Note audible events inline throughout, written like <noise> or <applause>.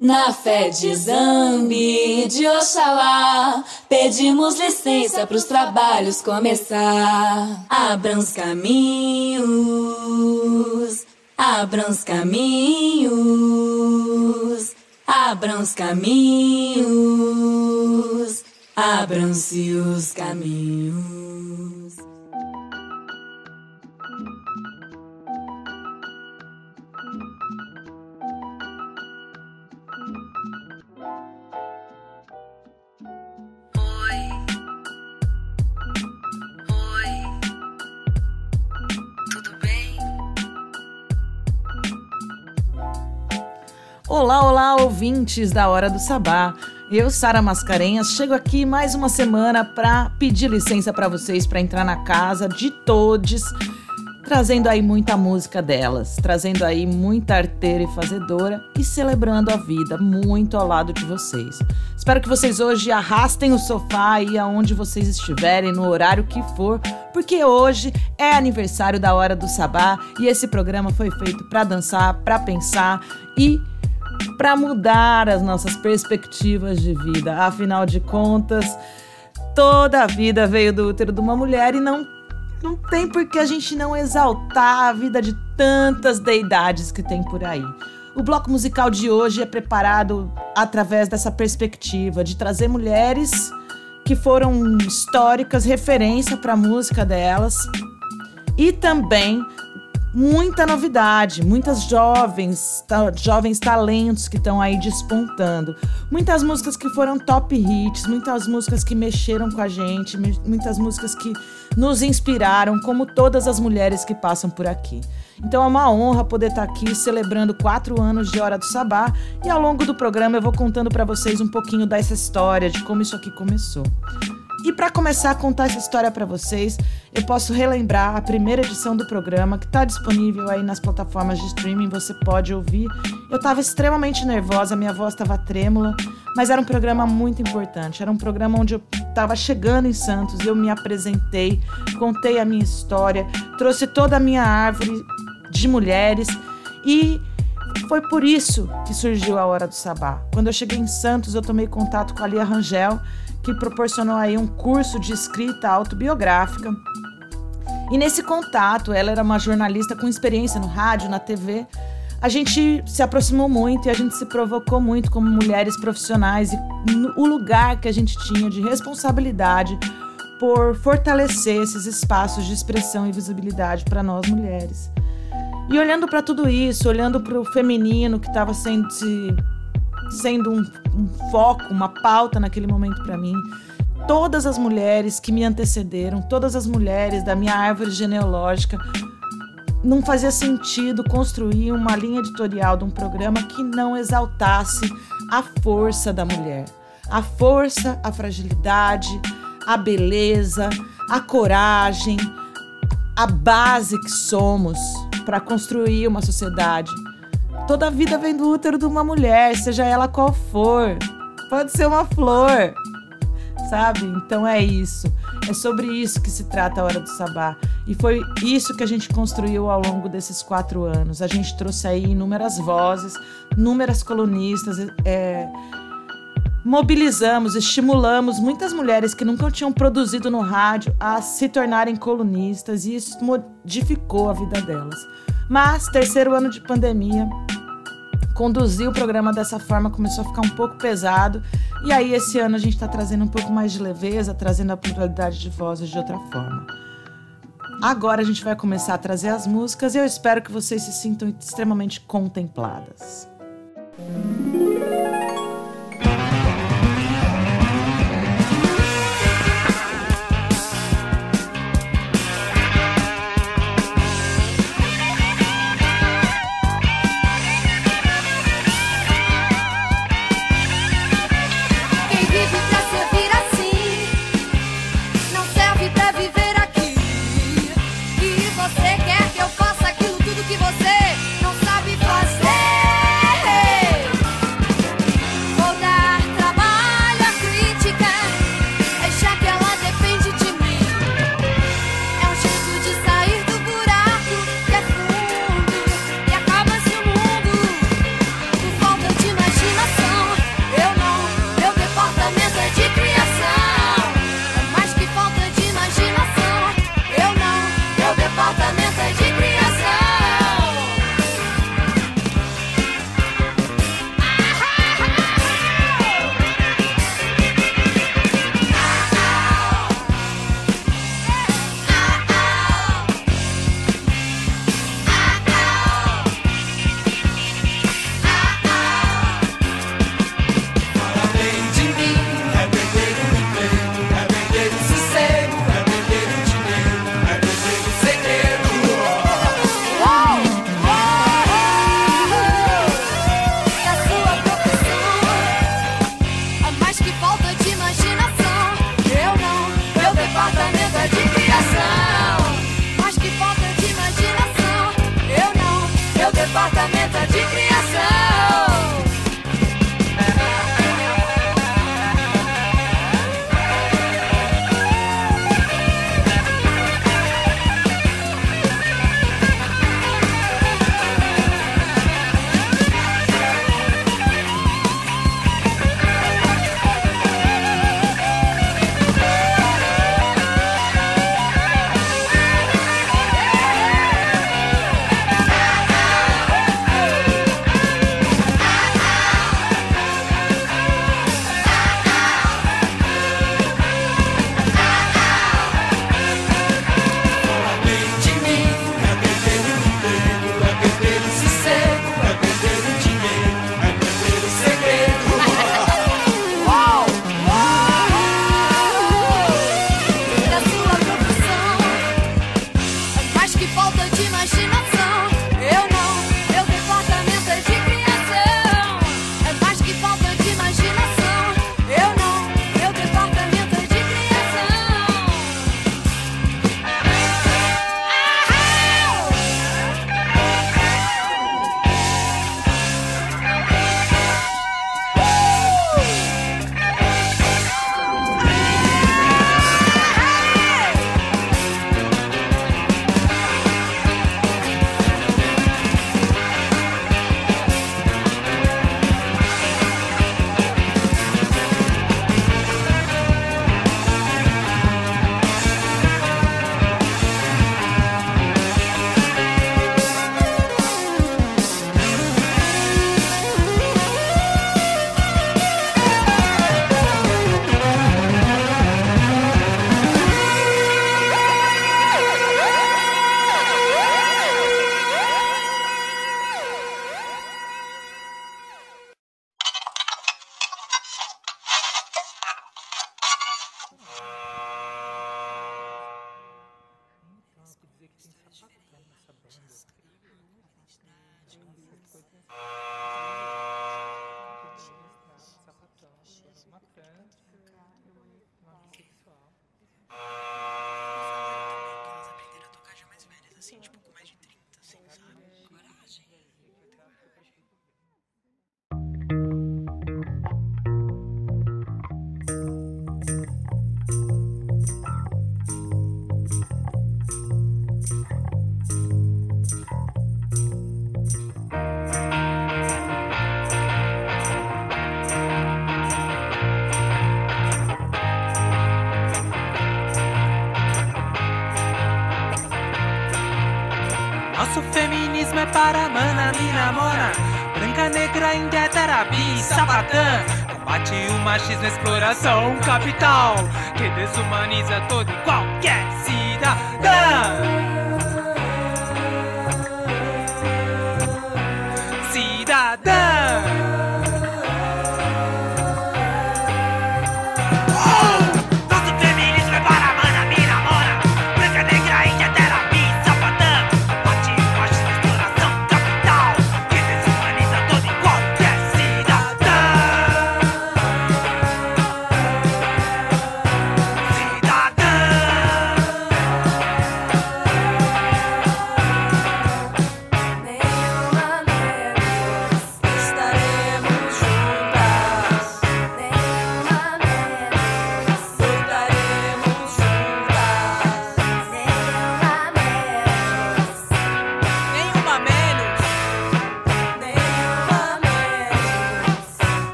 Na fé de Zambi, de Oxalá, pedimos licença para os trabalhos começar. Abram os caminhos, abram os caminhos, abram os caminhos, abram-se os caminhos. Olá, olá, ouvintes da Hora do Sabá. Eu, Sara Mascarenhas, chego aqui mais uma semana para pedir licença para vocês para entrar na casa de todos, trazendo aí muita música delas, trazendo aí muita arteira e fazedora e celebrando a vida muito ao lado de vocês. Espero que vocês hoje arrastem o sofá aí aonde vocês estiverem, no horário que for, porque hoje é aniversário da Hora do Sabá e esse programa foi feito para dançar, para pensar e para mudar as nossas perspectivas de vida. Afinal de contas, toda a vida veio do útero de uma mulher e não não tem por que a gente não exaltar a vida de tantas deidades que tem por aí. O bloco musical de hoje é preparado através dessa perspectiva de trazer mulheres que foram históricas, referência para a música delas, e também muita novidade, muitas jovens, ta, jovens talentos que estão aí despontando. Muitas músicas que foram top hits, muitas músicas que mexeram com a gente, muitas músicas que nos inspiraram, como todas as mulheres que passam por aqui. Então é uma honra poder estar aqui celebrando quatro anos de Hora do Sabá e ao longo do programa eu vou contando para vocês um pouquinho dessa história, de como isso aqui começou. E para começar a contar essa história para vocês, eu posso relembrar a primeira edição do programa que está disponível aí nas plataformas de streaming, você pode ouvir. Eu estava extremamente nervosa, minha voz estava trêmula, mas era um programa muito importante. Era um programa onde eu estava chegando em Santos, eu me apresentei, contei a minha história, trouxe toda a minha árvore de mulheres e foi por isso que surgiu a Hora do Sabá. Quando eu cheguei em Santos, eu tomei contato com a Lia Rangel que proporcionou aí um curso de escrita autobiográfica. E nesse contato, ela era uma jornalista com experiência no rádio, na TV. A gente se aproximou muito e a gente se provocou muito como mulheres profissionais e o lugar que a gente tinha de responsabilidade por fortalecer esses espaços de expressão e visibilidade para nós mulheres. E olhando para tudo isso, olhando para o feminino que estava sendo se sendo um, um foco, uma pauta naquele momento para mim. Todas as mulheres que me antecederam, todas as mulheres da minha árvore genealógica, não fazia sentido construir uma linha editorial de um programa que não exaltasse a força da mulher, a força, a fragilidade, a beleza, a coragem, a base que somos para construir uma sociedade Toda a vida vem do útero de uma mulher, seja ela qual for. Pode ser uma flor, sabe? Então é isso. É sobre isso que se trata a Hora do Sabá. E foi isso que a gente construiu ao longo desses quatro anos. A gente trouxe aí inúmeras vozes, inúmeras colunistas, é, mobilizamos, estimulamos muitas mulheres que nunca tinham produzido no rádio a se tornarem colunistas e isso modificou a vida delas. Mas, terceiro ano de pandemia, conduzir o programa dessa forma começou a ficar um pouco pesado. E aí, esse ano, a gente está trazendo um pouco mais de leveza, trazendo a pluralidade de vozes de outra forma. Agora a gente vai começar a trazer as músicas e eu espero que vocês se sintam extremamente contempladas. você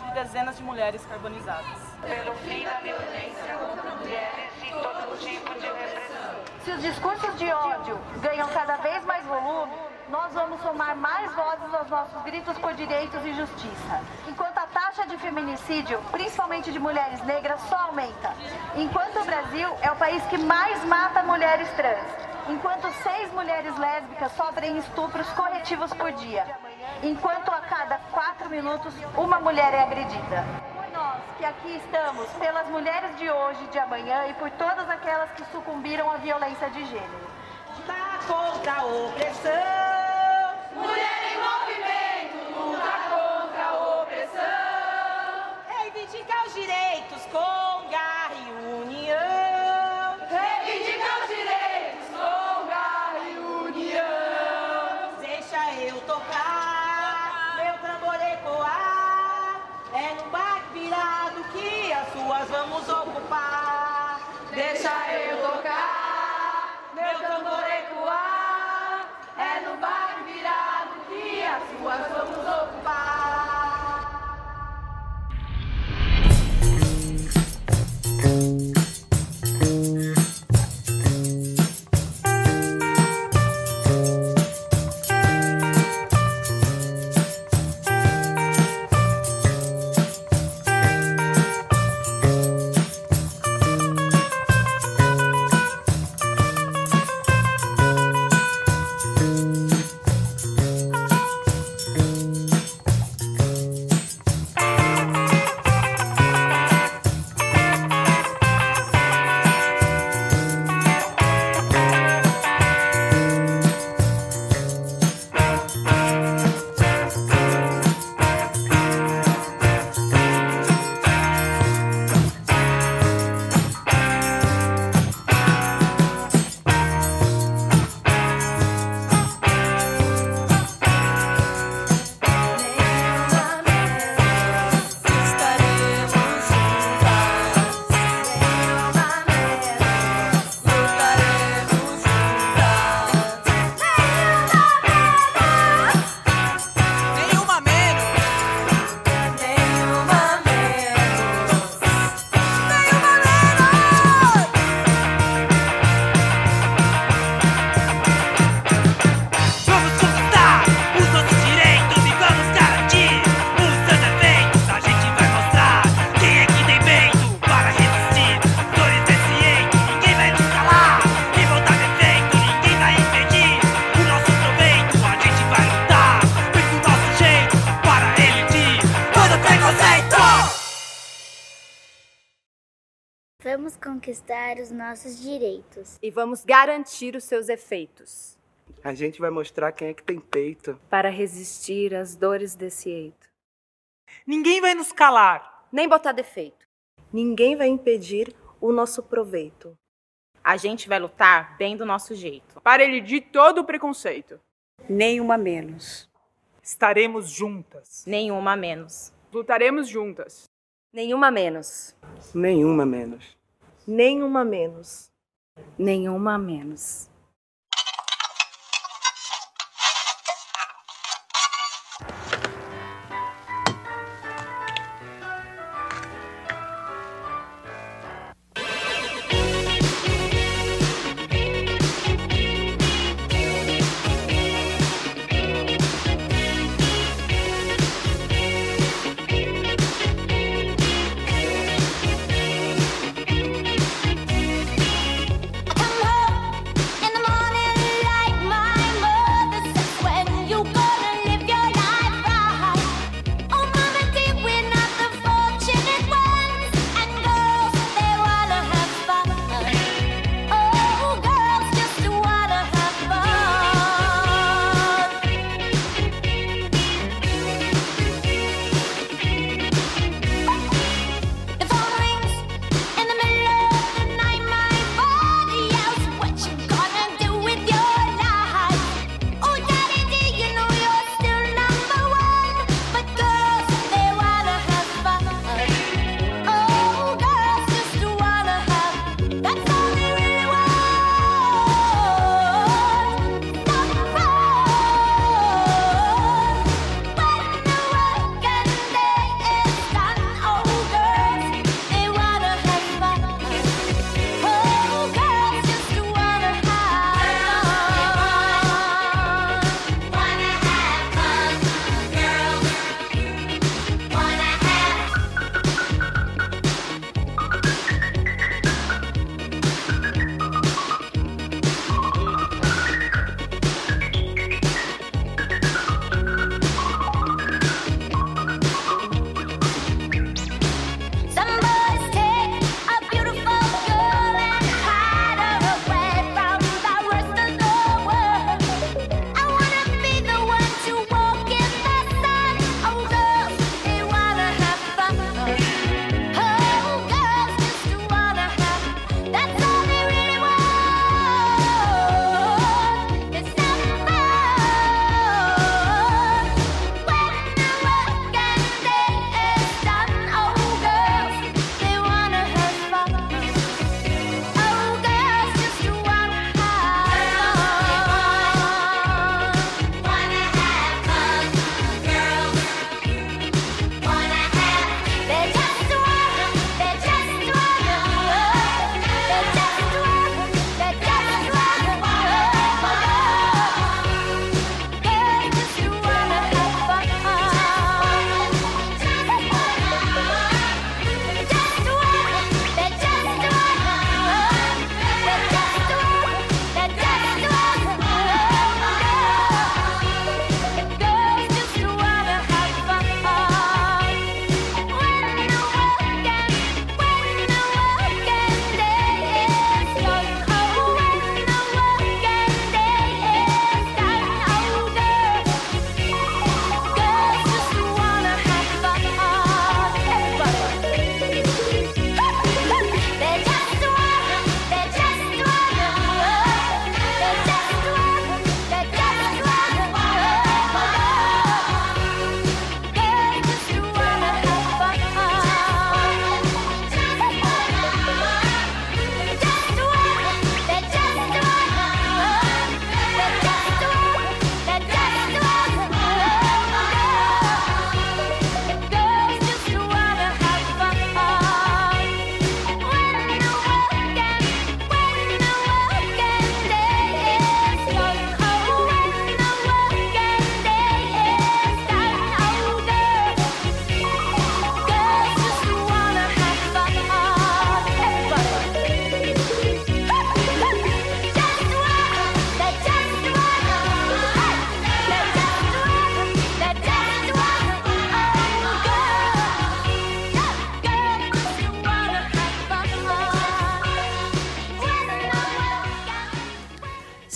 dezenas de mulheres carbonizadas. Pelo fim da violência contra mulheres e todo tipo de repressão. Se os discursos de ódio ganham cada vez mais volume, nós vamos somar mais vozes aos nossos gritos por direitos e justiça. Enquanto a taxa de feminicídio, principalmente de mulheres negras, só aumenta. Enquanto o Brasil é o país que mais mata mulheres trans. Enquanto seis mulheres lésbicas sofrem estupros corretivos por dia enquanto a cada quatro minutos uma mulher é agredida. Por nós que aqui estamos, pelas mulheres de hoje, de amanhã e por todas aquelas que sucumbiram à violência de gênero. Lutar contra a opressão. Conquistar os nossos direitos. E vamos garantir os seus efeitos. A gente vai mostrar quem é que tem peito. Para resistir às dores desse eito. Ninguém vai nos calar. Nem botar defeito. Ninguém vai impedir o nosso proveito. A gente vai lutar bem do nosso jeito. Para elidir todo o preconceito. Nenhuma menos. Estaremos juntas. Nenhuma menos. Lutaremos juntas. Nenhuma menos. Nenhuma menos. Nenhuma menos. Nenhuma menos.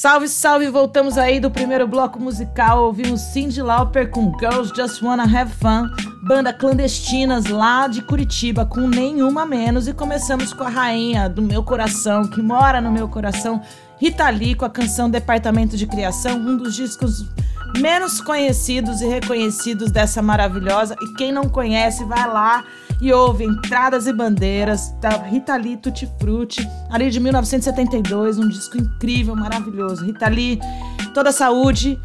Salve, salve! Voltamos aí do primeiro bloco musical. Ouvimos Cindy Lauper com Girls Just Wanna Have Fun, banda clandestinas lá de Curitiba, com nenhuma menos. E começamos com a rainha do meu coração, que mora no meu coração, Rita Lee, com a canção Departamento de Criação, um dos discos menos conhecidos e reconhecidos dessa maravilhosa. E quem não conhece, vai lá e ouve Entradas e Bandeiras, da Rita Lee Tutti Frutti, ali de 1972, um disco incrível, maravilhoso. Rita Lee, toda saúde,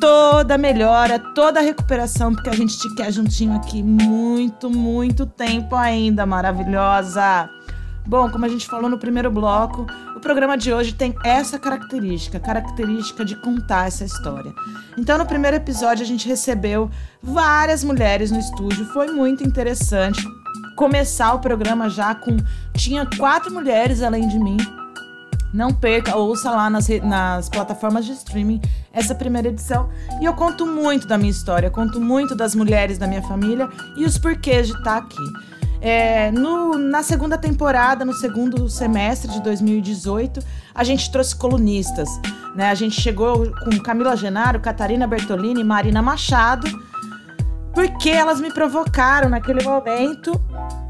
toda melhora, toda recuperação, porque a gente te quer juntinho aqui muito, muito tempo ainda, maravilhosa. Bom, como a gente falou no primeiro bloco, o programa de hoje tem essa característica, característica de contar essa história. Então, no primeiro episódio, a gente recebeu várias mulheres no estúdio, foi muito interessante começar o programa já com. Tinha quatro mulheres além de mim. Não perca, ouça lá nas, nas plataformas de streaming essa primeira edição. E eu conto muito da minha história, conto muito das mulheres da minha família e os porquês de estar aqui. É, no, na segunda temporada, no segundo semestre de 2018, a gente trouxe colunistas. Né? A gente chegou com Camila Genaro, Catarina Bertolini e Marina Machado, porque elas me provocaram naquele momento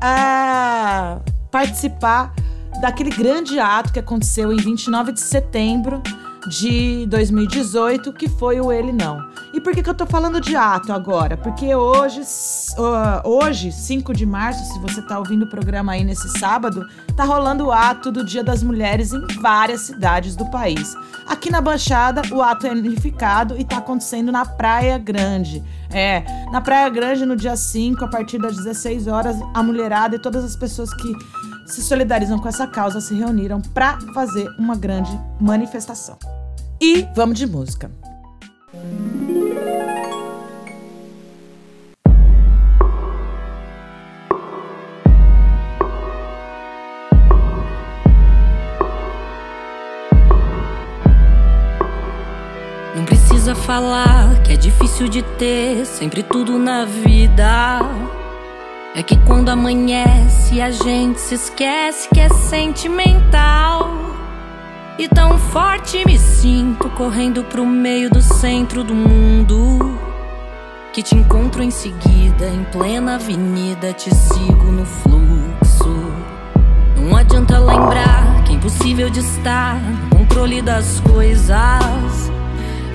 a participar daquele grande ato que aconteceu em 29 de setembro de 2018, que foi o Ele Não. E por que, que eu tô falando de ato agora? Porque hoje, uh, hoje, 5 de março, se você tá ouvindo o programa aí nesse sábado, tá rolando o ato do Dia das Mulheres em várias cidades do país. Aqui na Baixada, o ato é unificado e tá acontecendo na Praia Grande. É, na Praia Grande, no dia 5, a partir das 16 horas, a mulherada e todas as pessoas que se solidarizam com essa causa se reuniram para fazer uma grande manifestação. E vamos de música. Não precisa falar que é difícil de ter sempre tudo na vida. É que quando amanhece a gente se esquece que é sentimental. E tão forte me sinto correndo pro meio do centro do mundo. Que te encontro em seguida, em plena avenida, te sigo no fluxo. Não adianta lembrar que é impossível de estar no controle das coisas.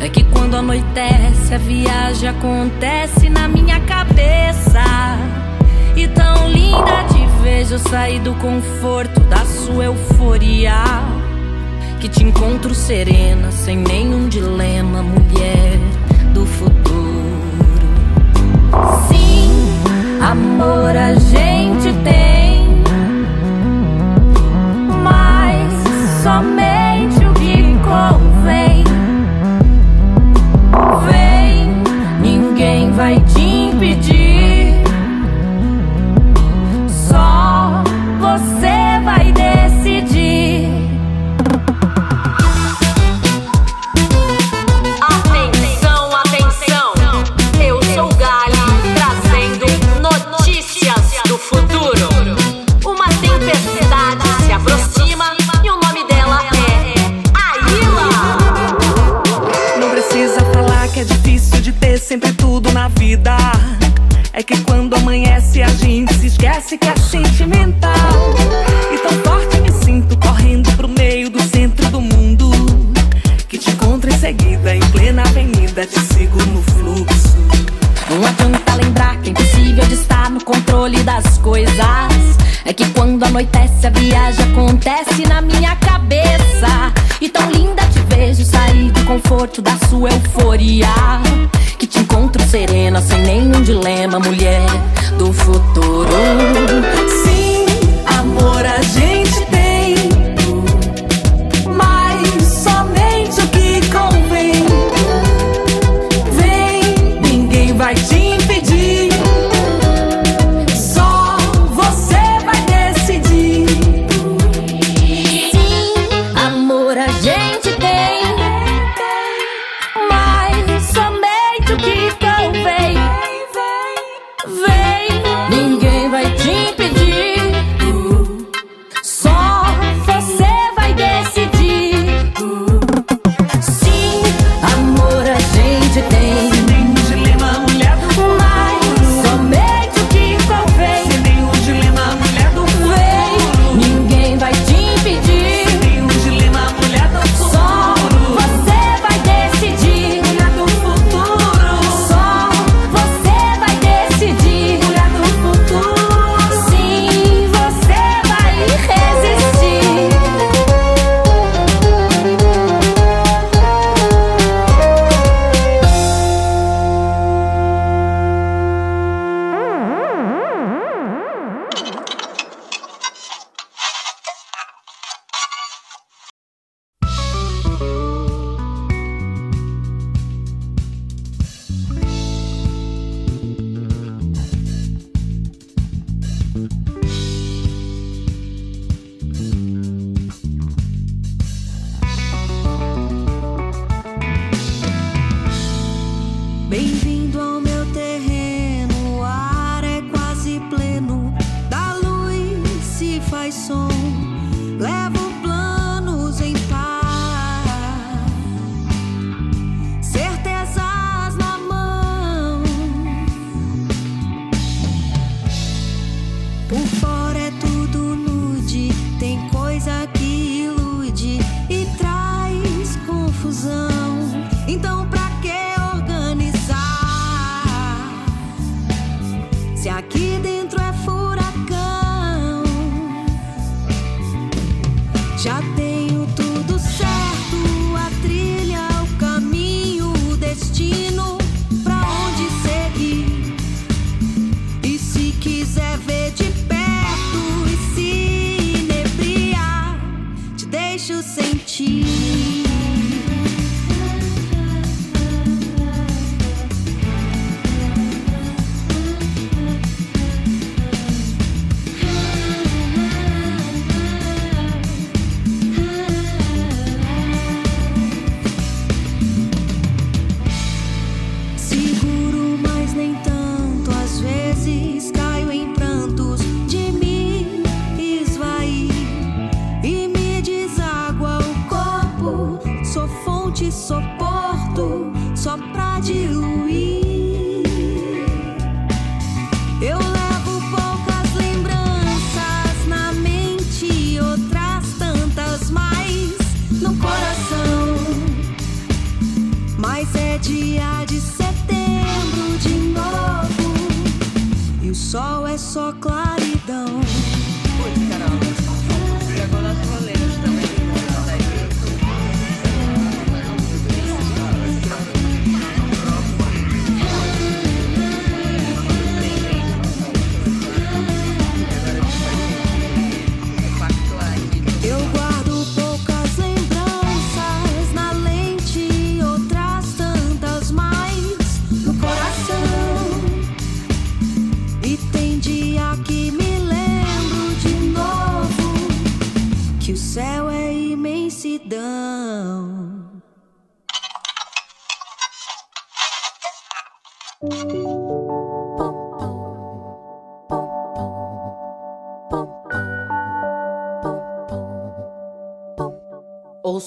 É que quando anoitece, a viagem acontece na minha cabeça. E tão linda te vejo sair do conforto da sua euforia. Que te encontro serena, sem nenhum dilema, mulher do futuro. Sim, amor a gente tem, mas somente o que convém. Vem, ninguém vai te fonte, sou porto, só pra. Eu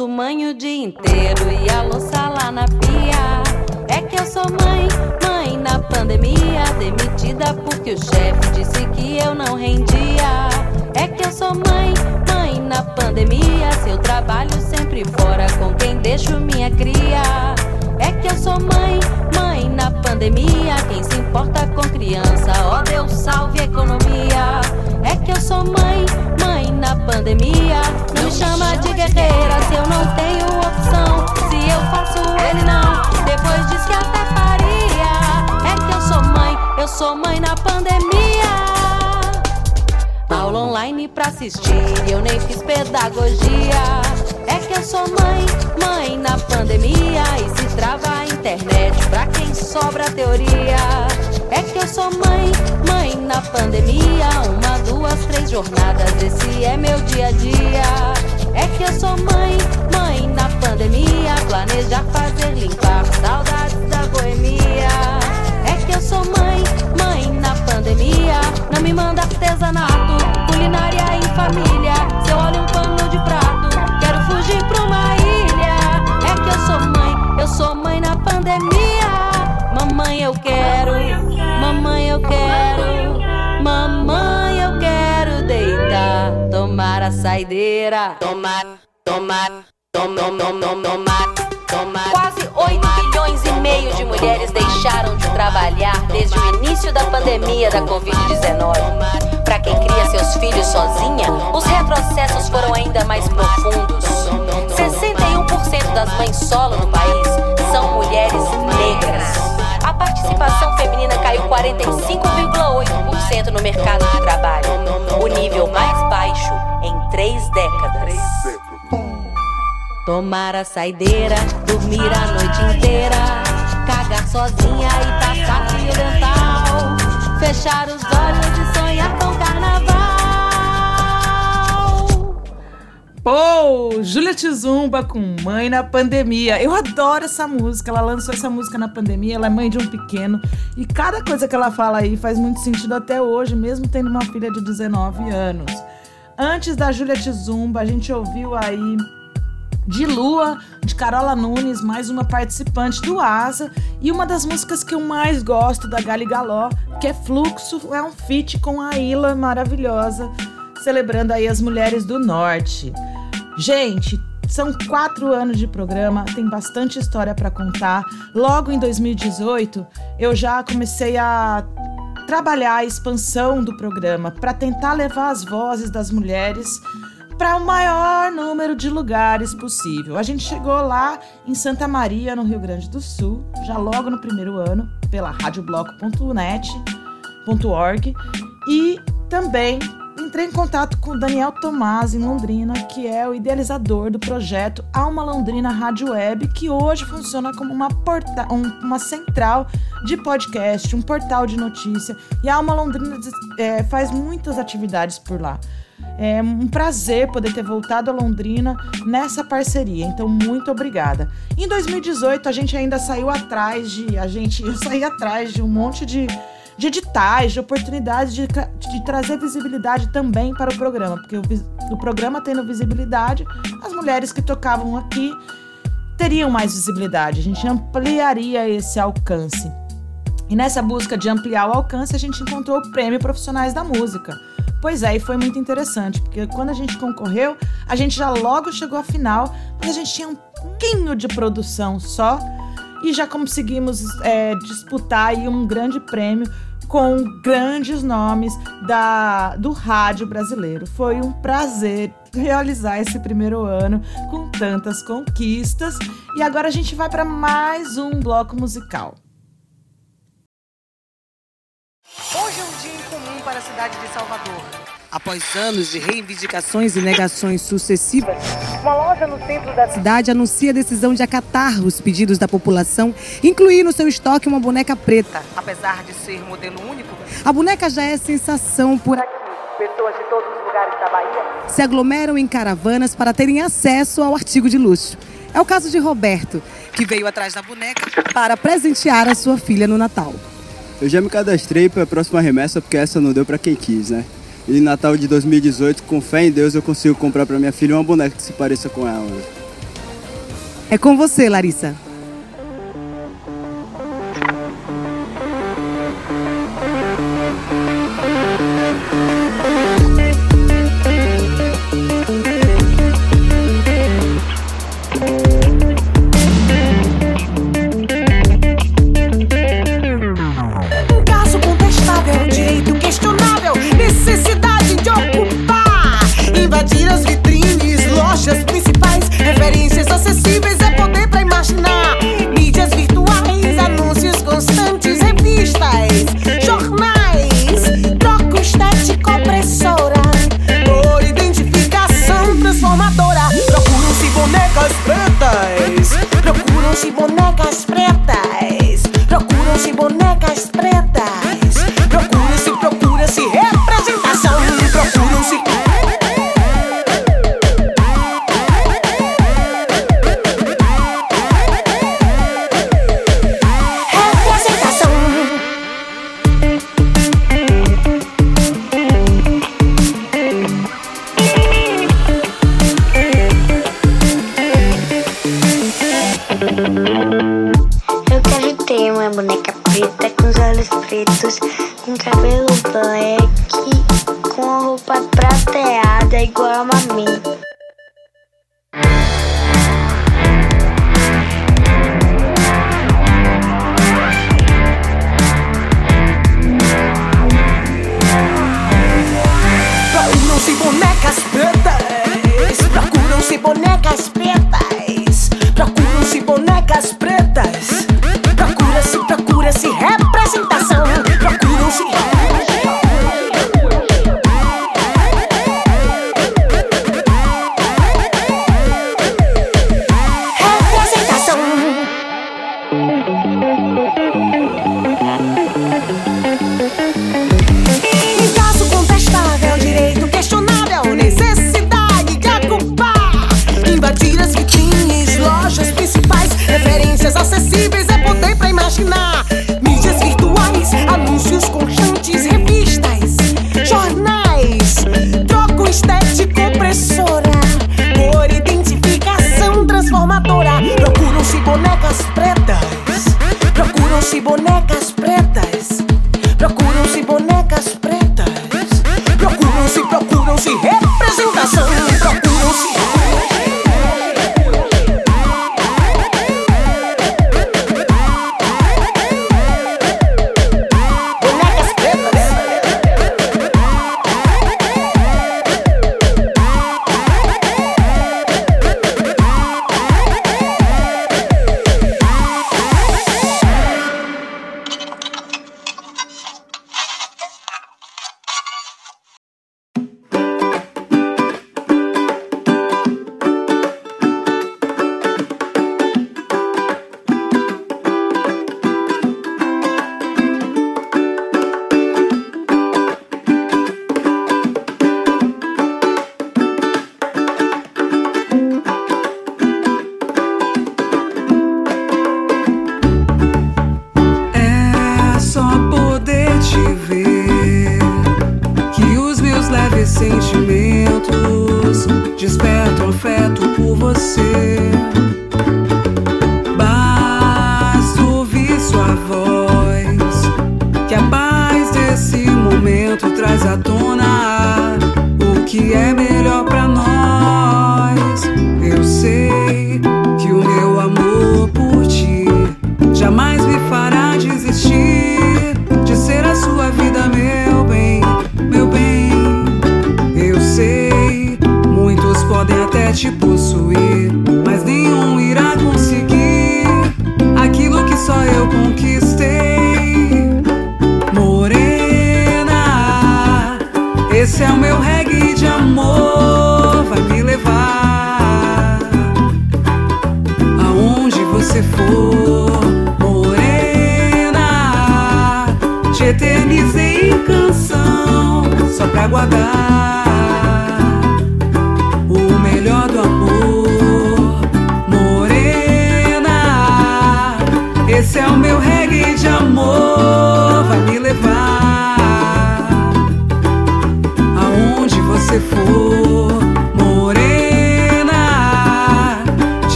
Ouço mãe o dia inteiro e a louça lá na pia. É que eu sou mãe, mãe na pandemia. Demitida porque o chefe disse que eu não rendia. É que eu sou mãe, mãe na pandemia. Seu trabalho sempre fora com quem deixo minha cria. É que eu sou mãe, mãe pandemia. Quem se importa com criança, ó Deus salve a economia. É que eu sou mãe, mãe na pandemia. Não me chama de guerreira se eu não tenho opção. Se eu faço ele não, depois diz que até faria. É que eu sou mãe, eu sou mãe na pandemia. Aula online pra assistir, eu nem fiz pedagogia. É que eu sou mãe, mãe na pandemia. E se trava a internet pra quem sobra teoria. É que eu sou mãe, mãe na pandemia. Uma, duas, três jornadas, esse é meu dia a dia. É que eu sou mãe, mãe na pandemia. Planejar fazer limpar saudades da boemia. É que eu sou mãe, mãe na pandemia. Não me manda artesanato, culinária em família. Eu quero, mamãe, eu quero, mamãe, eu quero deitar, tomar a saideira, tomar, tomar, tomar, tomar, tomar, tomar. Quase 8 bilhões e meio de mulheres deixaram de trabalhar desde o início da pandemia da Covid-19. Para quem cria seus filhos sozinha, os retrocessos foram ainda mais profundos. 61% das mães solo no país são mulheres negras. Participação feminina caiu 45,8% no mercado de trabalho, o nível mais baixo em três décadas. Tomar a saideira, dormir a noite inteira, cagar sozinha e passar fio dental, fechar os olhos Pô, Júlia Tizumba com Mãe na Pandemia. Eu adoro essa música. Ela lançou essa música na pandemia. Ela é mãe de um pequeno. E cada coisa que ela fala aí faz muito sentido até hoje, mesmo tendo uma filha de 19 anos. Antes da Júlia Tizumba, a gente ouviu aí de Lua, de Carola Nunes, mais uma participante do Asa. E uma das músicas que eu mais gosto da Gali Galó, que é Fluxo, é um feat com a Ilha maravilhosa, celebrando aí as mulheres do norte. Gente, são quatro anos de programa, tem bastante história para contar. Logo em 2018, eu já comecei a trabalhar a expansão do programa para tentar levar as vozes das mulheres para o maior número de lugares possível. A gente chegou lá em Santa Maria, no Rio Grande do Sul, já logo no primeiro ano, pela radiobloco.net.org e também entrei em contato com o Daniel Tomás em Londrina, que é o idealizador do projeto Alma Londrina Rádio Web, que hoje funciona como uma, porta um, uma central de podcast, um portal de notícia. E a Alma Londrina é, faz muitas atividades por lá. É um prazer poder ter voltado a Londrina nessa parceria. Então, muito obrigada. Em 2018, a gente ainda saiu atrás de. A gente <laughs> eu saí atrás de um monte de, de editais, de oportunidades de, de trazer visibilidade também para o programa. Porque o, o programa tendo visibilidade, as mulheres que tocavam aqui teriam mais visibilidade. A gente ampliaria esse alcance. E nessa busca de ampliar o alcance, a gente encontrou o Prêmio Profissionais da Música Pois é, e foi muito interessante, porque quando a gente concorreu, a gente já logo chegou à final, mas a gente tinha um pouquinho de produção só e já conseguimos é, disputar um grande prêmio com grandes nomes da, do rádio brasileiro. Foi um prazer realizar esse primeiro ano com tantas conquistas. E agora a gente vai para mais um bloco musical. Hoje é um dia incomum para a cidade de Salvador. Após anos de reivindicações e negações sucessivas, uma loja no centro da cidade anuncia a decisão de acatar os pedidos da população, incluir no seu estoque uma boneca preta. Apesar de ser modelo único, a boneca já é sensação por aqui. Pessoas de todos os lugares da Bahia se aglomeram em caravanas para terem acesso ao artigo de luxo. É o caso de Roberto, que veio atrás da boneca para presentear a sua filha no Natal. Eu já me cadastrei para a próxima remessa porque essa não deu para quem quis, né? E Natal de 2018, com fé em Deus, eu consigo comprar para minha filha uma boneca que se pareça com ela. É com você, Larissa.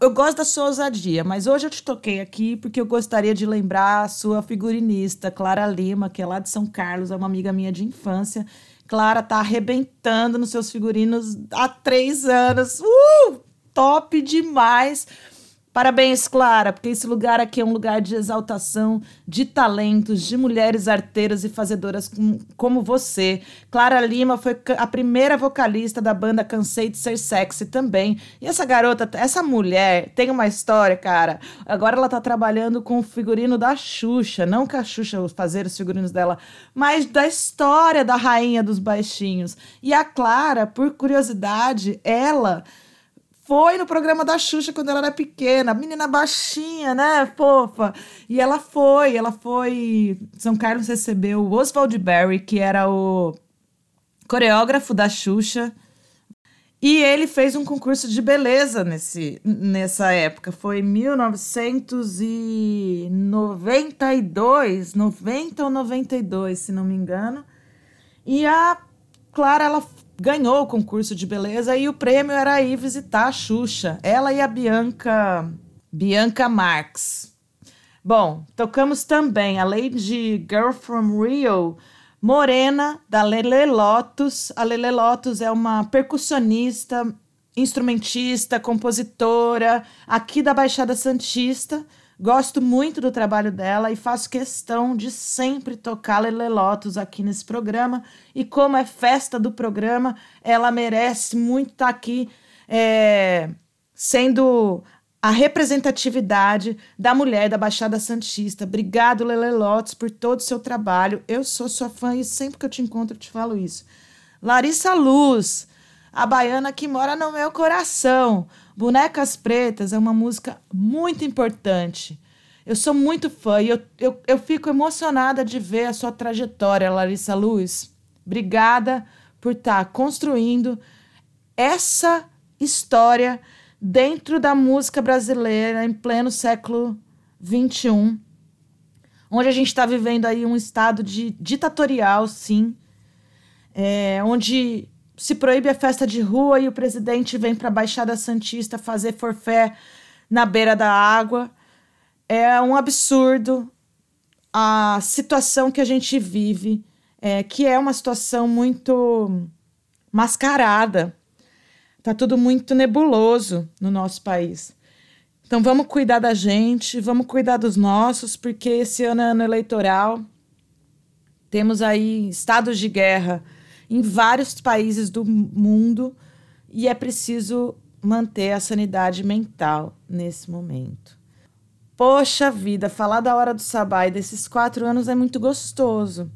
Eu gosto da sua ousadia, mas hoje eu te toquei aqui porque eu gostaria de lembrar a sua figurinista, Clara Lima, que é lá de São Carlos, é uma amiga minha de infância. Clara tá arrebentando nos seus figurinos há três anos. Uh! Top demais! Parabéns, Clara, porque esse lugar aqui é um lugar de exaltação, de talentos, de mulheres arteiras e fazedoras com- como você. Clara Lima foi a primeira vocalista da banda Cansei de Ser Sexy também. E essa garota, essa mulher, tem uma história, cara. Agora ela tá trabalhando com o figurino da Xuxa, não que a Xuxa fazer os figurinos dela, mas da história da rainha dos baixinhos. E a Clara, por curiosidade, ela foi no programa da Xuxa quando ela era pequena, menina baixinha, né, fofa. E ela foi, ela foi. São Carlos recebeu o Oswald Berry, que era o coreógrafo da Xuxa. E ele fez um concurso de beleza nesse, nessa época. Foi em 1992, 90 ou 92, se não me engano. E a Clara, ela ganhou o concurso de beleza e o prêmio era ir visitar a Xuxa. Ela e a Bianca, Bianca Marx. Bom, tocamos também, além de Girl from Rio, Morena, da Lele Lotus. A Lele Lotus é uma percussionista, instrumentista, compositora aqui da Baixada Santista. Gosto muito do trabalho dela e faço questão de sempre tocar Lele Lotus aqui nesse programa. E como é festa do programa, ela merece muito estar aqui é, sendo a representatividade da mulher da Baixada Santista. Obrigado, Lele Lotus, por todo o seu trabalho. Eu sou sua fã e sempre que eu te encontro eu te falo isso. Larissa Luz, a baiana que mora no meu coração. Bonecas Pretas é uma música muito importante. Eu sou muito fã e eu, eu, eu fico emocionada de ver a sua trajetória, Larissa Luz. Obrigada por estar construindo essa história dentro da música brasileira em pleno século XXI, onde a gente está vivendo aí um estado de ditatorial, sim, é, onde se proíbe a festa de rua e o presidente vem para a Baixada Santista fazer forfé na beira da água. É um absurdo a situação que a gente vive, é, que é uma situação muito mascarada. Tá tudo muito nebuloso no nosso país. Então vamos cuidar da gente, vamos cuidar dos nossos, porque esse ano é ano eleitoral. Temos aí estados de guerra em vários países do mundo e é preciso manter a sanidade mental nesse momento. Poxa vida, falar da hora do sabá e desses quatro anos é muito gostoso.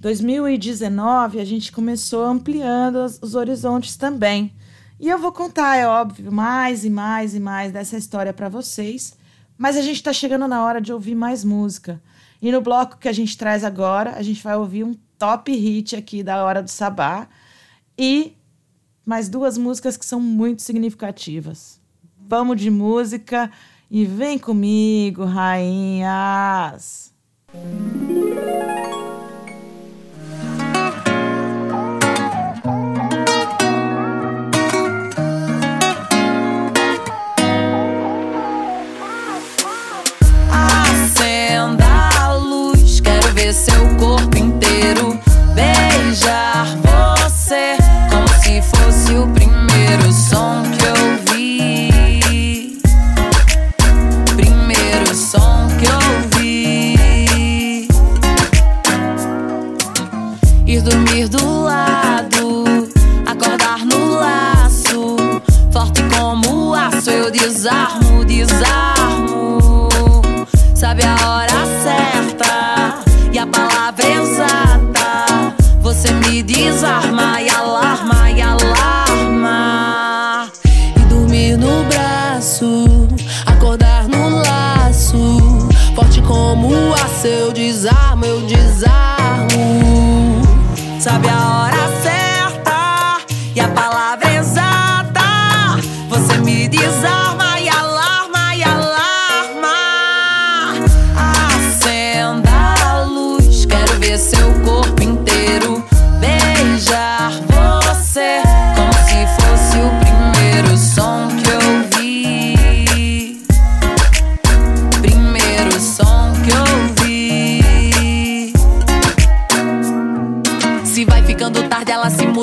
2019 a gente começou ampliando os, horizontes também. E eu vou contar, é óbvio, mais e mais e mais dessa história para vocês. Mas a gente está chegando na hora de ouvir mais música. E no bloco que a gente traz agora, a gente vai ouvir um top hit aqui da Hora do Sabá e mais duas músicas que são muito significativas. Vamos de música e vem comigo, rainhas! Acenda corpo inteiro. Beijar você como se fosse o primeiro som que eu vi. Primeiro som que eu vi. Ir dormir do lado, acordar no laço. Forte como aço, eu desarmo, desarmo.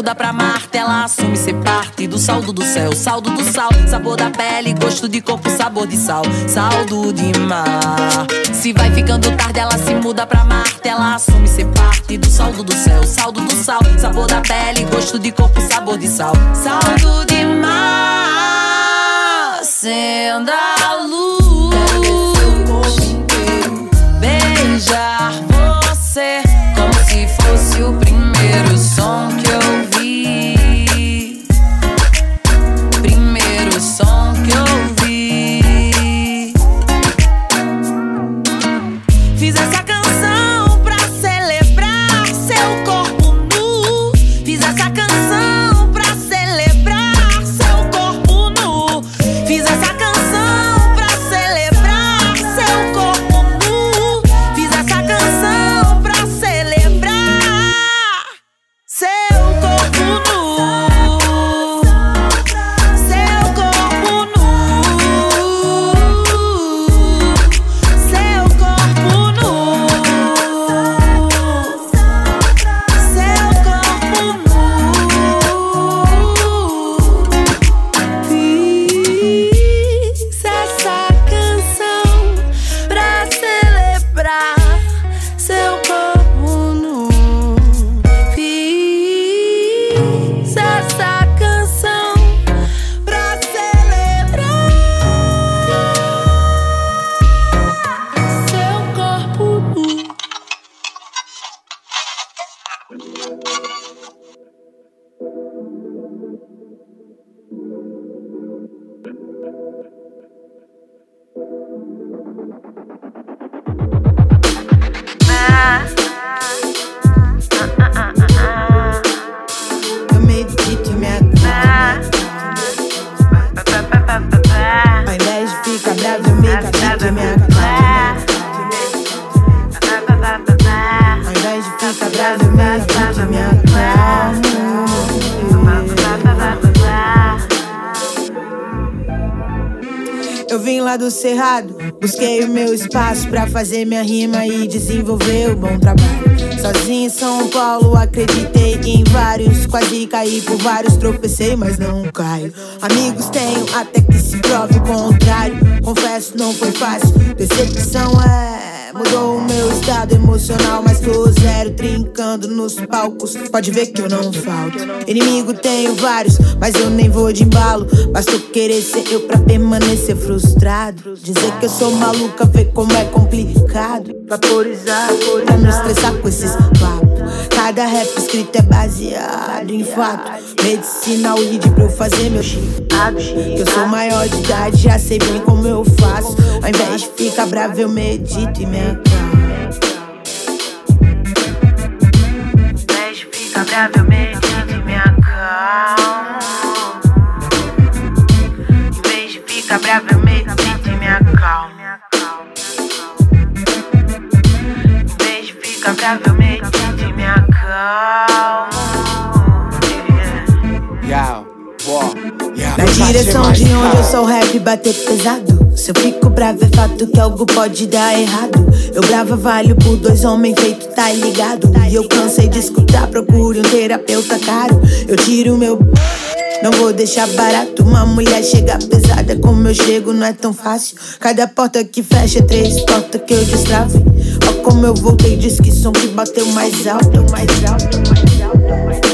Muda pra Marte. Ela assume ser parte do saldo do céu, saldo do sal, sabor da pele, gosto de corpo, sabor de sal, saldo de mar. Se vai ficando tarde, ela se muda pra Marte. Ela assume ser parte do saldo do céu, saldo do sal, sabor da pele, gosto de corpo, sabor de sal, saldo de mar. Acenda a luz. Fazer minha rima e desenvolver o bom trabalho. Sozinho em São Paulo, acreditei em vários. Quase caí por vários, tropecei, mas não caio. Amigos tenho até que se prove o contrário. Confesso, não foi fácil. Decepção é. Mudou o meu estado emocional, mas tô zero trincando nos palcos. Pode ver que eu não falto. Inimigo tenho vários, mas eu nem vou de embalo. Basta querer ser eu pra permanecer frustrado. Dizer que eu sou maluca, ver como é complicado. Vaporizar, pra não estressar com esses papos. Cada rap escrito é baseado em fato. Medicina, lead pra eu fazer meu chiado. Eu sou maior de idade, já sei bem como eu faço. Ao invés de ficar bravo, eu medito e me acalmo. Ao invés de ficar bravo, eu medito direção de onde eu sou rap bater pesado. Se eu fico bravo é fato que algo pode dar errado. Eu brava valho por dois homens feito, tá ligado? E eu cansei de escutar, procure um terapeuta caro. Eu tiro meu. Não vou deixar barato uma mulher chegar pesada como eu chego, não é tão fácil. Cada porta que fecha, três portas que eu destravo. Ó como eu voltei, diz que som que bateu mais alto, mais alto, mais alto, mais alto.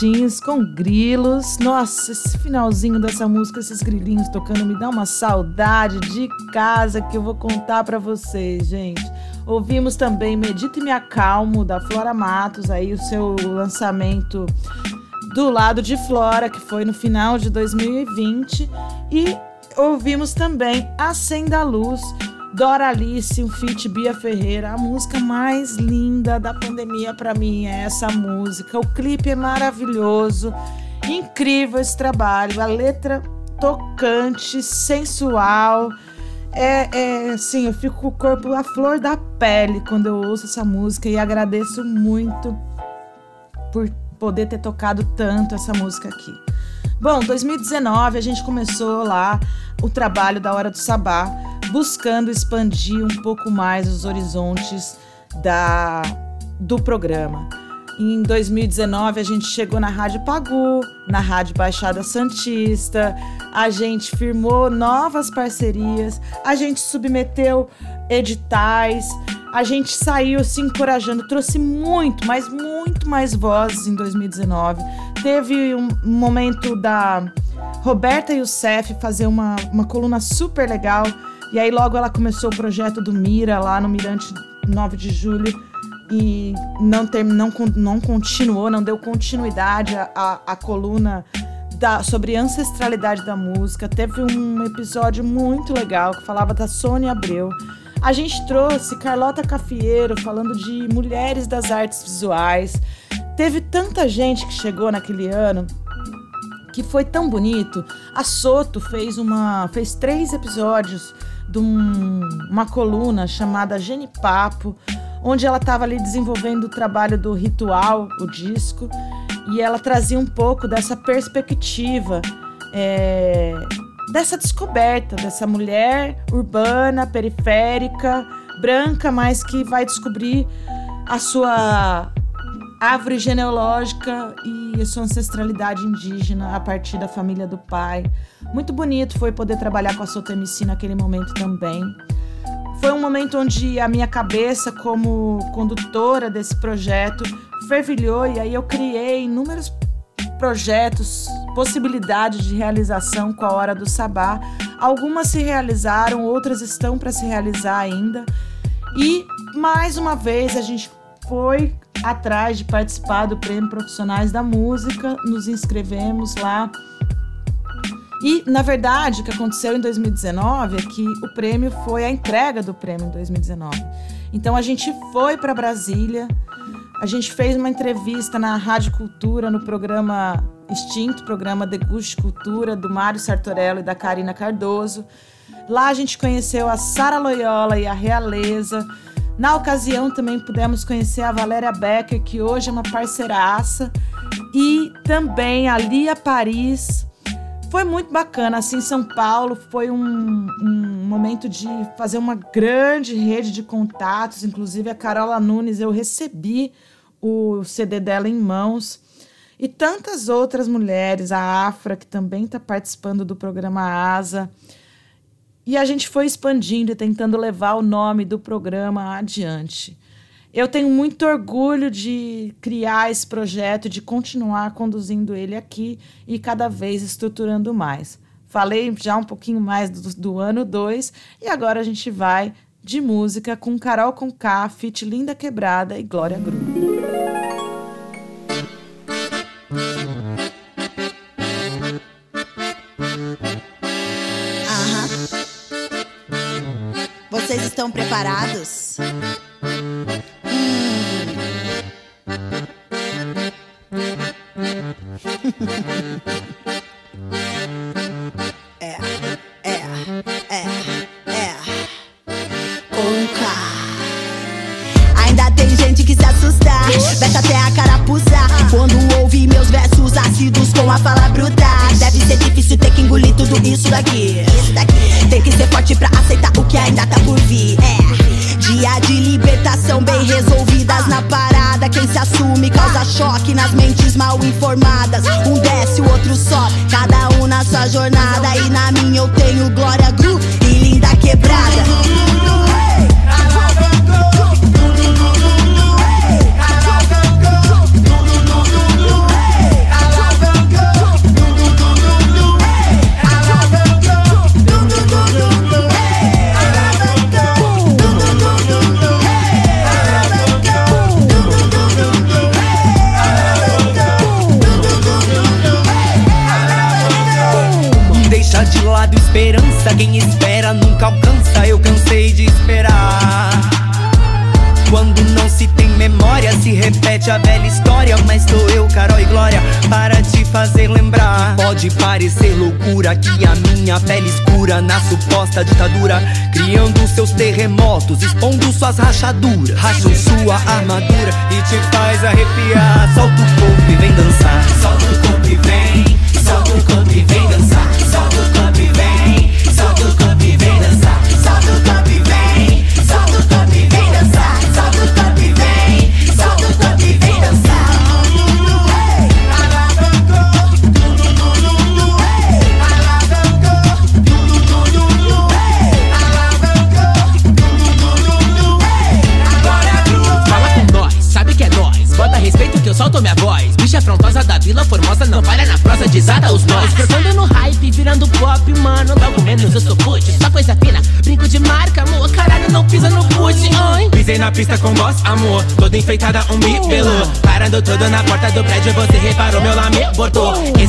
Martins com grilos. Nossa, esse finalzinho dessa música, esses grilinhos tocando, me dá uma saudade de casa que eu vou contar para vocês, gente. Ouvimos também Medita e Me Acalmo, da Flora Matos, aí o seu lançamento do lado de Flora, que foi no final de 2020. E ouvimos também Acenda a Luz, Doralice, um feat Bia Ferreira, a música mais linda da pandemia para mim é essa música. O clipe é maravilhoso, incrível esse trabalho, a letra tocante, sensual. É, é assim, eu fico com o corpo a flor da pele quando eu ouço essa música e agradeço muito por poder ter tocado tanto essa música aqui. Bom, 2019 a gente começou lá o trabalho da Hora do Sabá buscando expandir um pouco mais os horizontes da, do programa. Em 2019 a gente chegou na Rádio Pagu, na Rádio Baixada Santista, a gente firmou novas parcerias, a gente submeteu editais, a gente saiu se encorajando, trouxe muito, mas muito mais vozes em 2019. Teve um momento da Roberta Youssef fazer uma, uma coluna super legal e aí logo ela começou o projeto do Mira lá no Mirante 9 de Julho e não, ter, não, não continuou, não deu continuidade à, à coluna da, sobre ancestralidade da música. Teve um episódio muito legal que falava da Sônia Abreu. A gente trouxe Carlota Cafieiro falando de mulheres das artes visuais. Teve tanta gente que chegou naquele ano que foi tão bonito. A Soto fez uma fez três episódios de um, uma coluna chamada Genipapo, onde ela estava ali desenvolvendo o trabalho do ritual, o disco, e ela trazia um pouco dessa perspectiva, é, dessa descoberta, dessa mulher urbana, periférica, branca, mas que vai descobrir a sua árvore genealógica e a sua ancestralidade indígena a partir da família do pai. Muito bonito foi poder trabalhar com a Sotemici naquele momento também. Foi um momento onde a minha cabeça, como condutora desse projeto, fervilhou e aí eu criei inúmeros projetos, possibilidades de realização com a Hora do Sabá. Algumas se realizaram, outras estão para se realizar ainda. E mais uma vez a gente foi atrás de participar do Prêmio Profissionais da Música, nos inscrevemos lá. E, na verdade, o que aconteceu em 2019 é que o prêmio foi a entrega do prêmio em 2019. Então a gente foi para Brasília, a gente fez uma entrevista na Rádio Cultura, no programa extinto, programa Deguste Cultura, do Mário Sartorello e da Karina Cardoso. Lá a gente conheceu a Sara Loyola e a Realeza. Na ocasião também pudemos conhecer a Valéria Becker, que hoje é uma parceiraça, e também a Lia Paris. Foi muito bacana, assim, São Paulo foi um, um momento de fazer uma grande rede de contatos, inclusive a Carola Nunes, eu recebi o CD dela em mãos, e tantas outras mulheres, a Afra, que também está participando do programa ASA, e a gente foi expandindo e tentando levar o nome do programa adiante. Eu tenho muito orgulho de criar esse projeto, de continuar conduzindo ele aqui e cada vez estruturando mais. Falei já um pouquinho mais do, do ano 2 e agora a gente vai de música com Carol Conká, Fit Linda Quebrada e Glória Groove. Vocês estão preparados?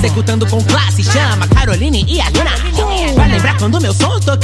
executando com classe. Chama Caroline e a Luna. Vai lembrar quando meu som toca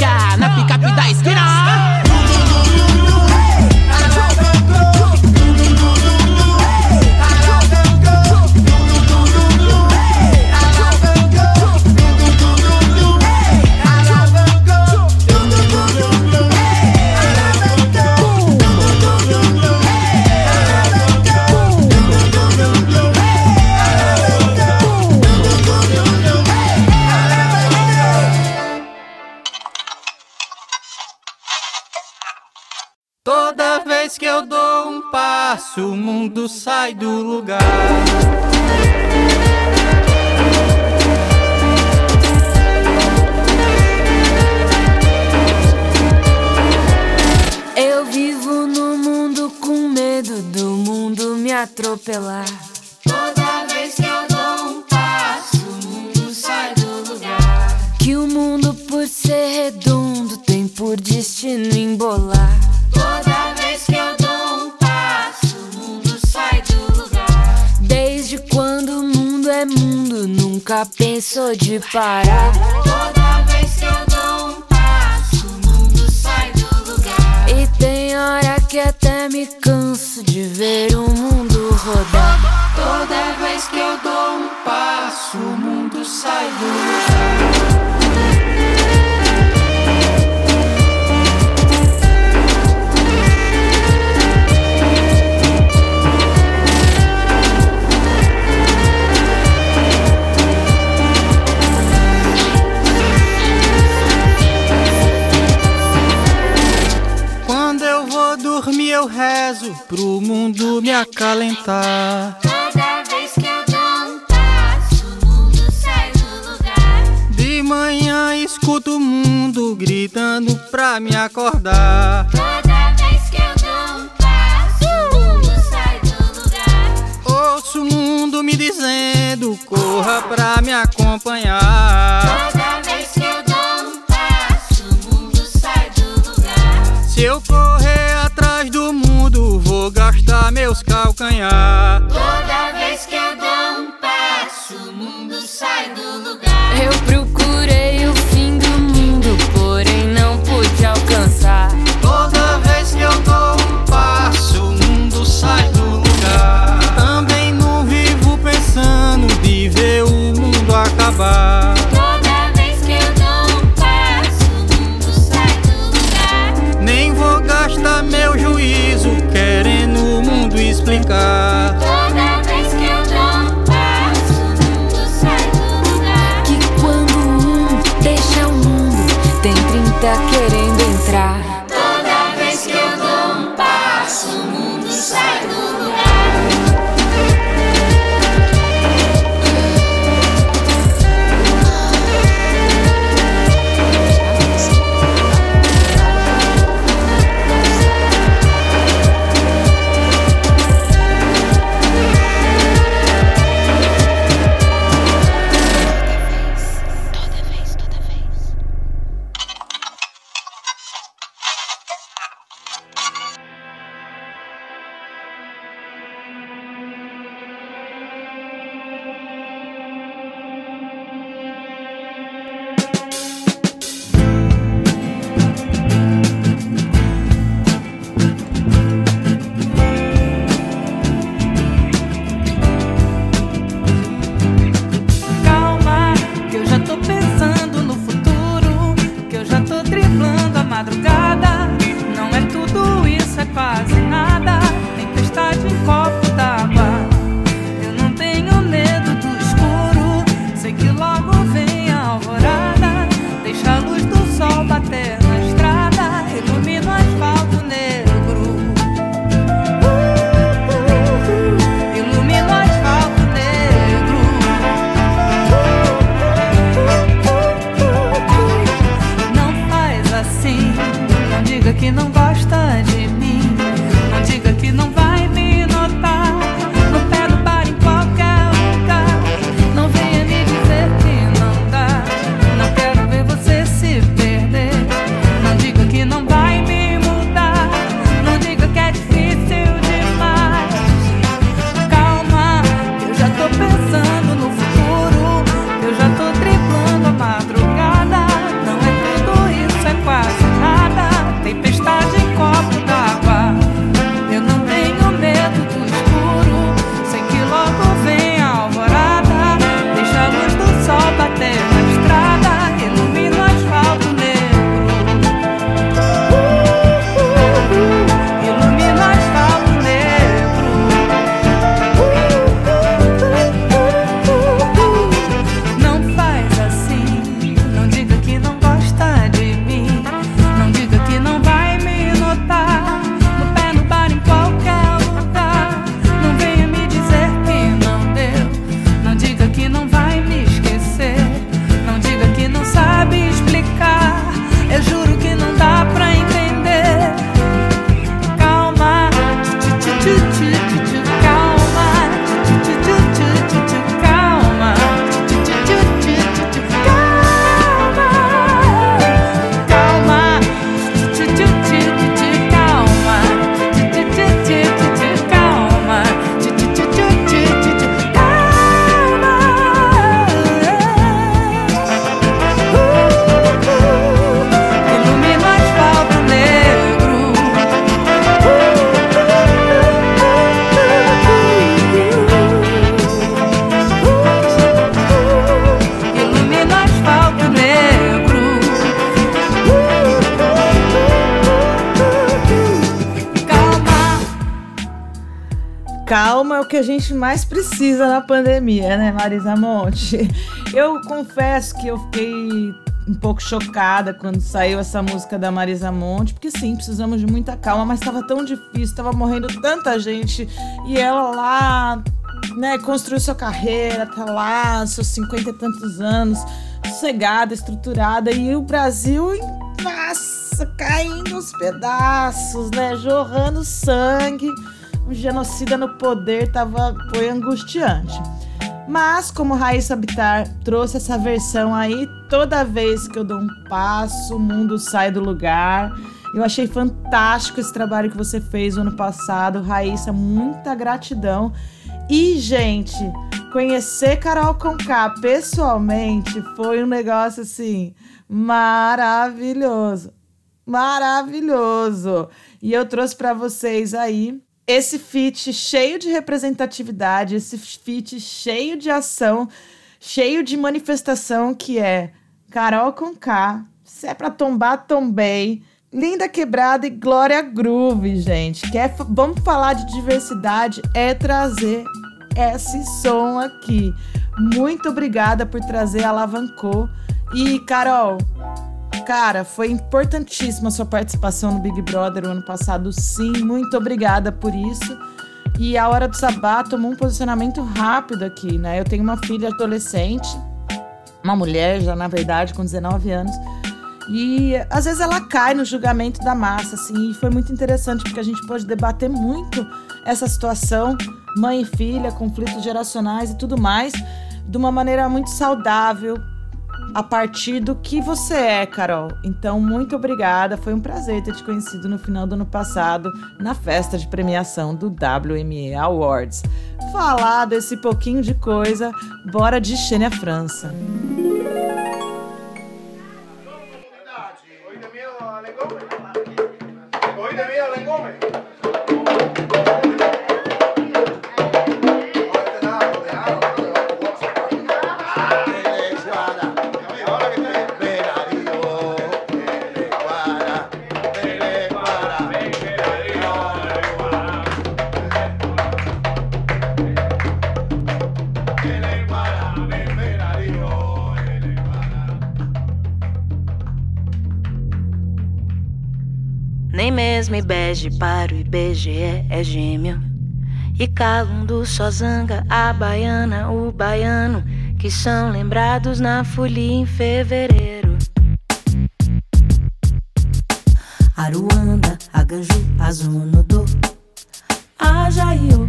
nunca pensou de parar. Toda vez que eu dou um passo, o mundo sai do lugar. E tem hora que até me canso de ver o mundo rodar. Toda vez que eu dou um passo, o mundo sai do lugar. dorme eu rezo pro mundo me acalentar. Toda vez que eu dou um passo, o mundo sai do lugar. De manhã escuto o mundo gritando pra me acordar. Toda vez que eu dou um passo, o mundo sai do lugar. Ouço o mundo me dizendo: corra pra me acompanhar. Toda vez que eu dou um passo, o mundo sai do lugar. Se eu correr atrás do mundo, vou gastar meus calcanhar. Toda vez que eu dou um passo, o mundo sai do lugar. Eu procurei o gente mais precisa na pandemia, né, Marisa Monte? Eu confesso que eu fiquei um pouco chocada quando saiu essa música da Marisa Monte, porque sim, precisamos de muita calma, mas estava tão difícil, estava morrendo tanta gente e ela lá, né, construiu sua carreira, tá lá, seus cinquenta e tantos anos, sossegada, estruturada, e o Brasil, nossa, caindo aos pedaços, né, jorrando sangue. Genocida no poder tava, foi angustiante. Mas, como Raíssa Bitar trouxe essa versão aí, toda vez que eu dou um passo, o mundo sai do lugar. Eu achei fantástico esse trabalho que você fez no ano passado, Raíssa, muita gratidão. E, gente, conhecer Carol Conká pessoalmente foi um negócio assim maravilhoso. Maravilhoso. E eu trouxe para vocês aí esse feat cheio de representatividade, esse feat cheio de ação, cheio de manifestação que é Carol com K, se é pra tombar, tombei. Linda Quebrada e Glória Groove, gente. Quer, vamos falar de diversidade, é trazer esse som aqui. Muito obrigada por trazer Alavancou. E, Carol, Cara, foi importantíssima a sua participação no Big Brother o ano passado, sim. Muito obrigada por isso. E a Hora do Sabá tomou um posicionamento rápido aqui, né? Eu tenho uma filha adolescente, uma mulher já, na verdade, com 19 anos. E às vezes ela cai no julgamento da massa, assim, e foi muito interessante porque a gente pôde debater muito essa situação, mãe e filha, conflitos geracionais e tudo mais, de uma maneira muito saudável, a partir do que você é, Carol. Então, muito obrigada. Foi um prazer ter te conhecido no final do ano passado, na festa de premiação do WME Awards. Falar desse pouquinho de coisa, bora de Xênia França. IBEGE para o IBGE é gêmeo. E Calundu só zanga a baiana, o baiano, que são lembrados na folia em fevereiro. Aruanda, Aganju, Azunodo, Ajaiô.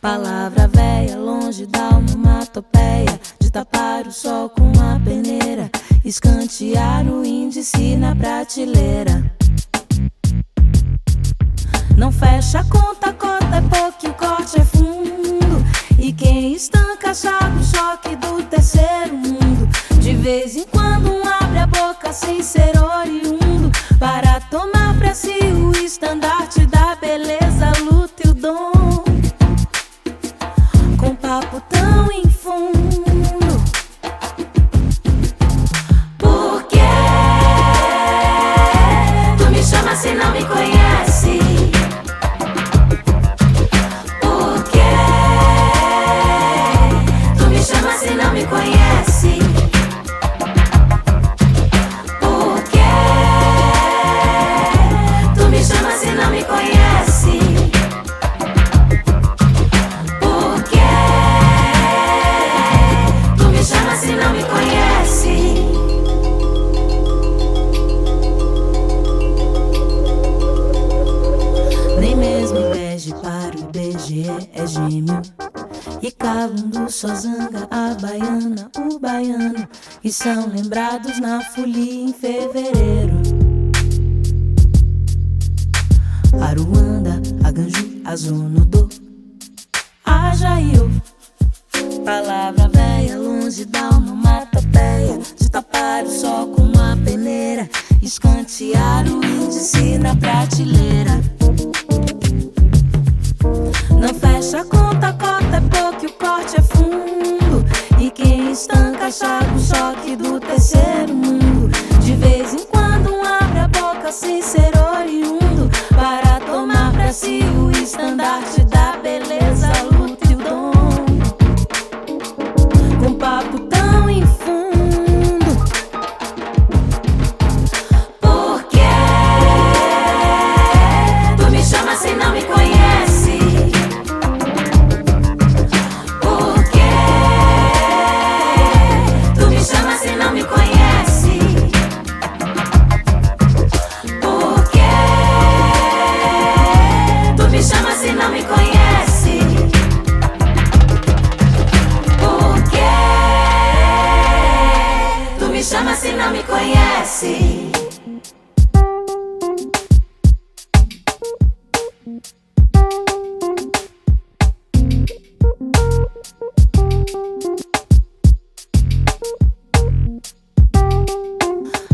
Palavra véia, longe da onomatopeia De tapar o sol com a peneira Escantear o índice na prateleira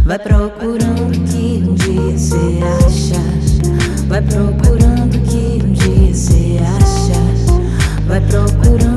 Vai procurando que um dia se acha. Vai procurando que um dia se acha. Vai procurando.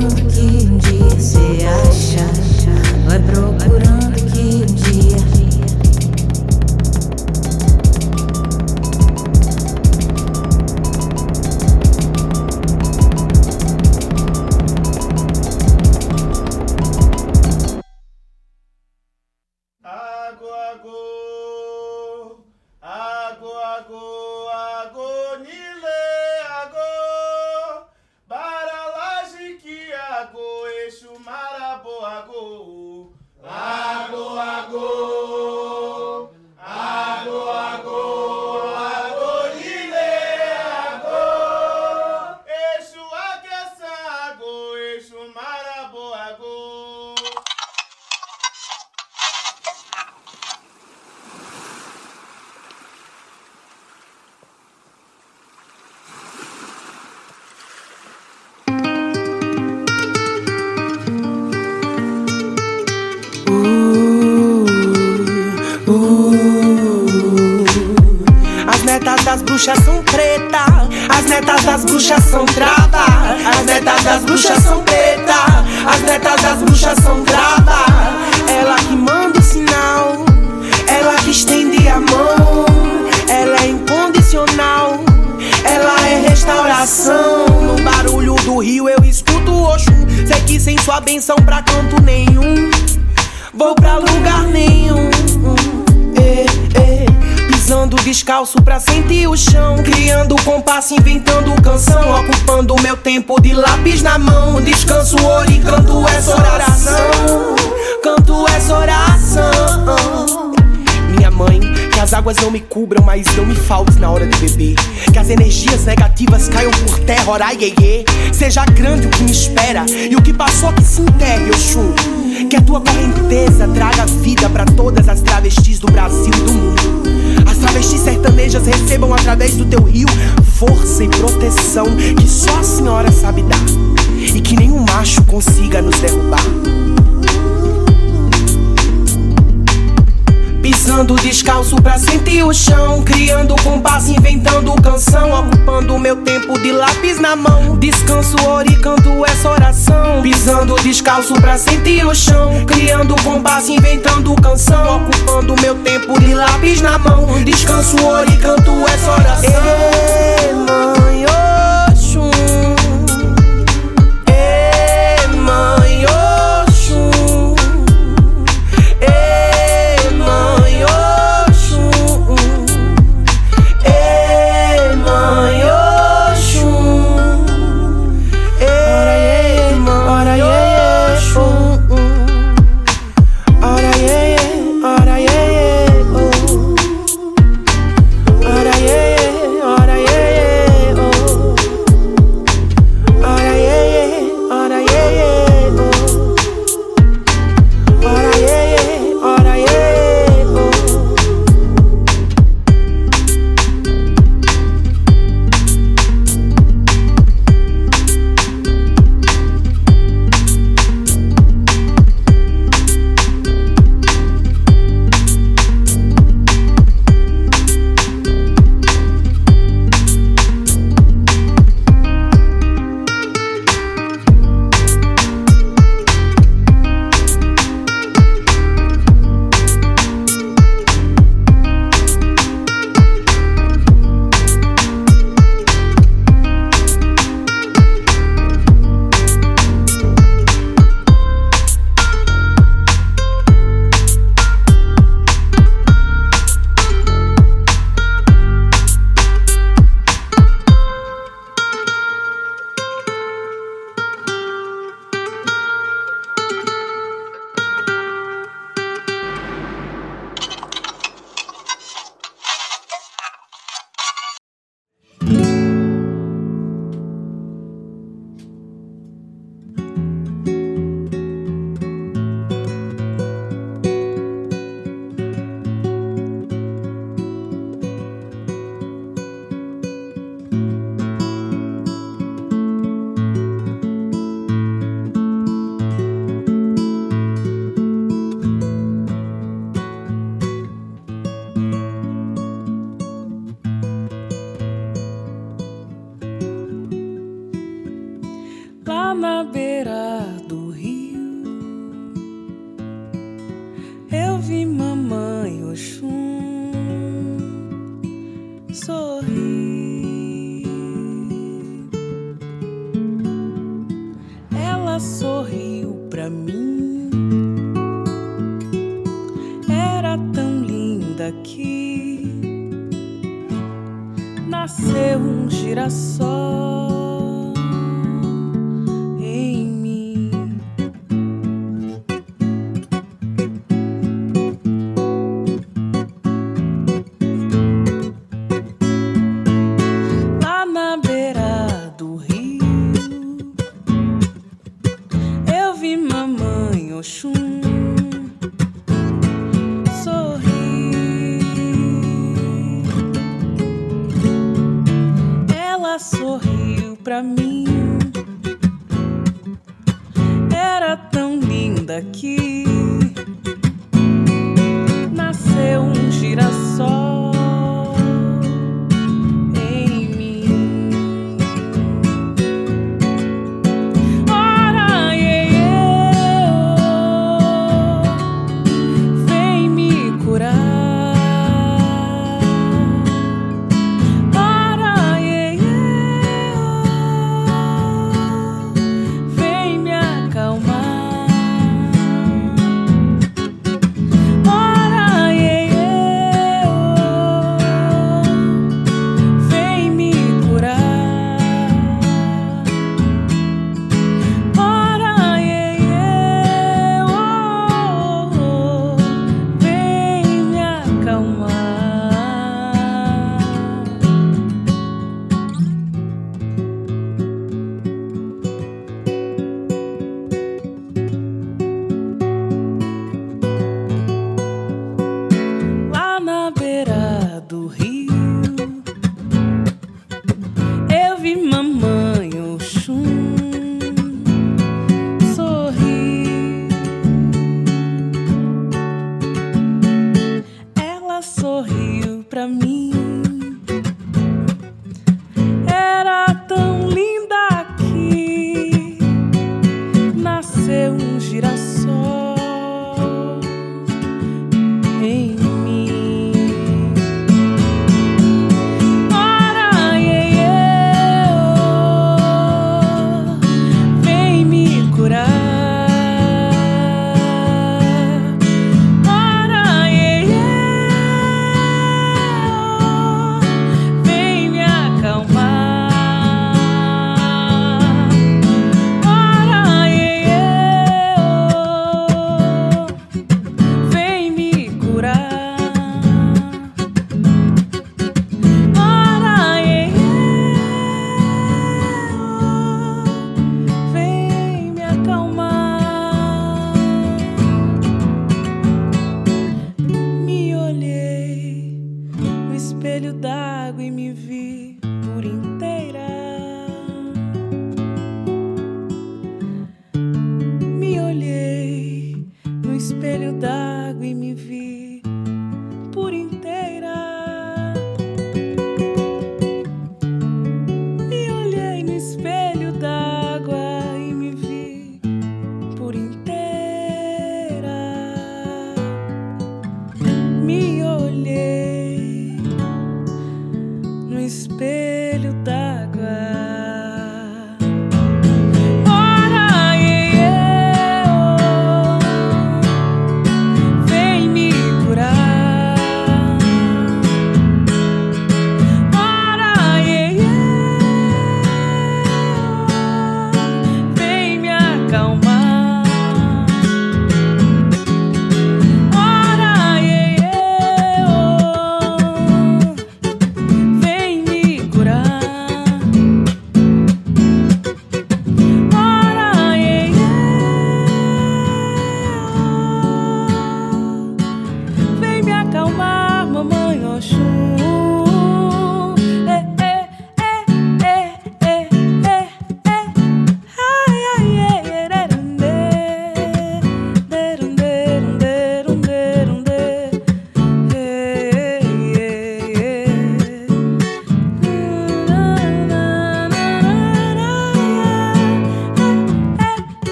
senti o chão Criando bombas, inventando canção Ocupando meu tempo de lápis na mão Descanso, oro e canto é essa oração Ei, mãe, oh.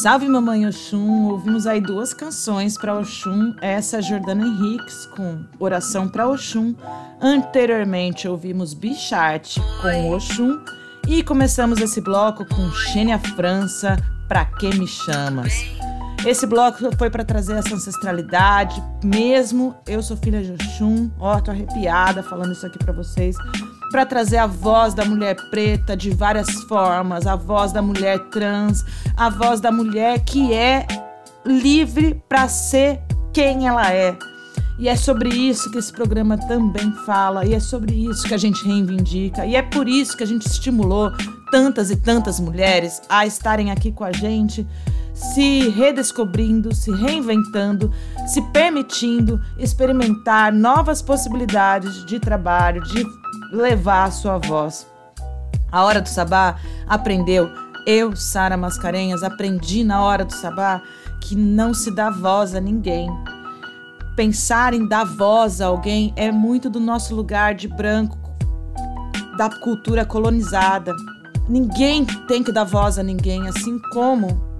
Salve mamãe Oxum. Ouvimos aí duas canções para Oxum. Essa é Jordana Henriques com Oração para Oxum. Anteriormente ouvimos Bichart com Oxum. E começamos esse bloco com Xênia França, Pra Que Me Chamas? Esse bloco foi para trazer essa ancestralidade, mesmo eu sou filha de Oxum, ó, tô arrepiada falando isso aqui para vocês, para trazer a voz da mulher preta de várias formas, a voz da mulher trans, a voz da mulher que é livre para ser quem ela é. E é sobre isso que esse programa também fala, e é sobre isso que a gente reivindica, e é por isso que a gente estimulou tantas e tantas mulheres a estarem aqui com a gente se redescobrindo, se reinventando, se permitindo experimentar novas possibilidades de trabalho, de levar a sua voz. A Hora do Sabá aprendeu, eu, Sara Mascarenhas, aprendi na Hora do Sabá que não se dá voz a ninguém. Pensar em dar voz a alguém é muito do nosso lugar de branco, da cultura colonizada. Ninguém tem que dar voz a ninguém, assim como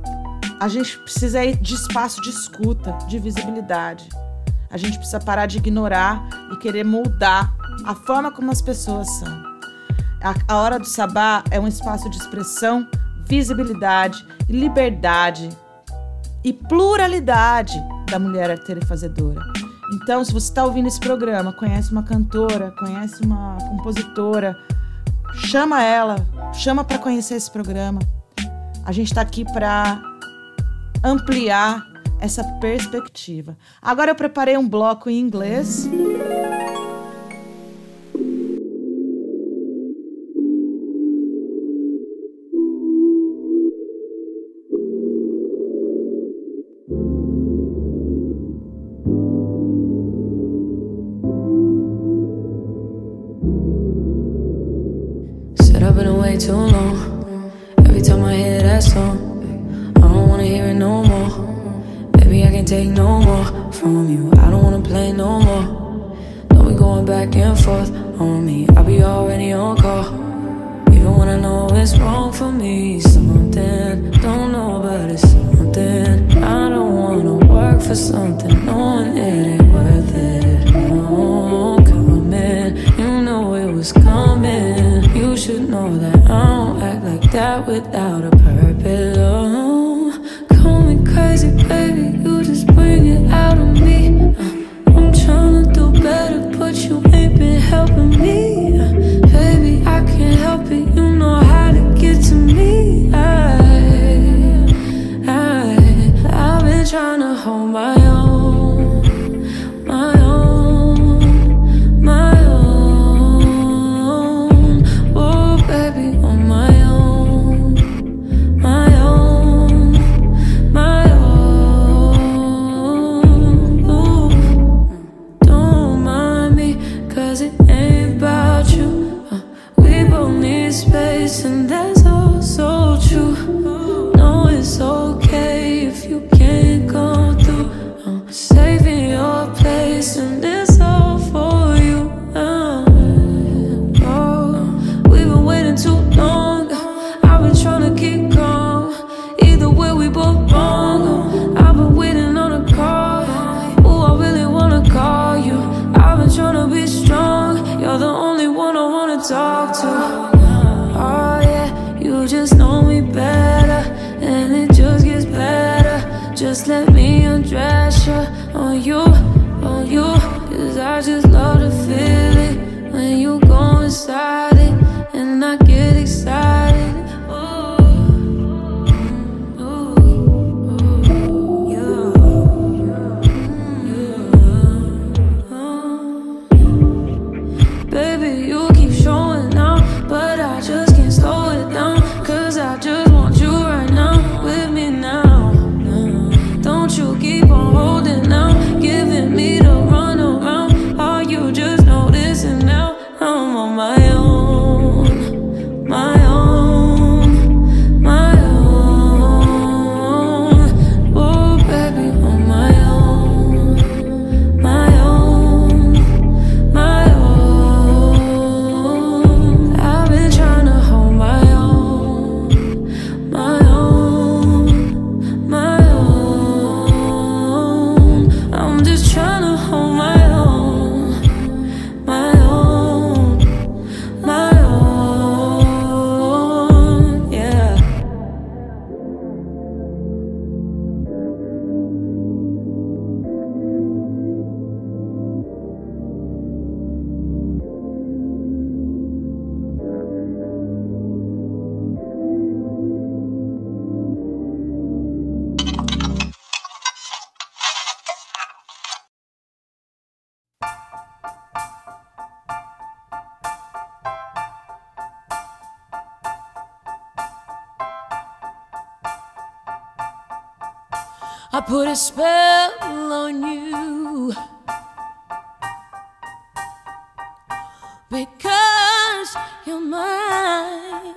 a gente precisa de espaço de escuta, de visibilidade. A gente precisa parar de ignorar e querer moldar a forma como as pessoas são. A, a hora do sabá é um espaço de expressão, visibilidade, liberdade e pluralidade da mulher arterifazedora. Então, se você está ouvindo esse programa, conhece uma cantora, conhece uma compositora, chama ela, chama para conhecer esse programa. A gente está aqui para ampliar essa perspectiva. Agora eu preparei um bloco em inglês. spell on you. Because you're mine.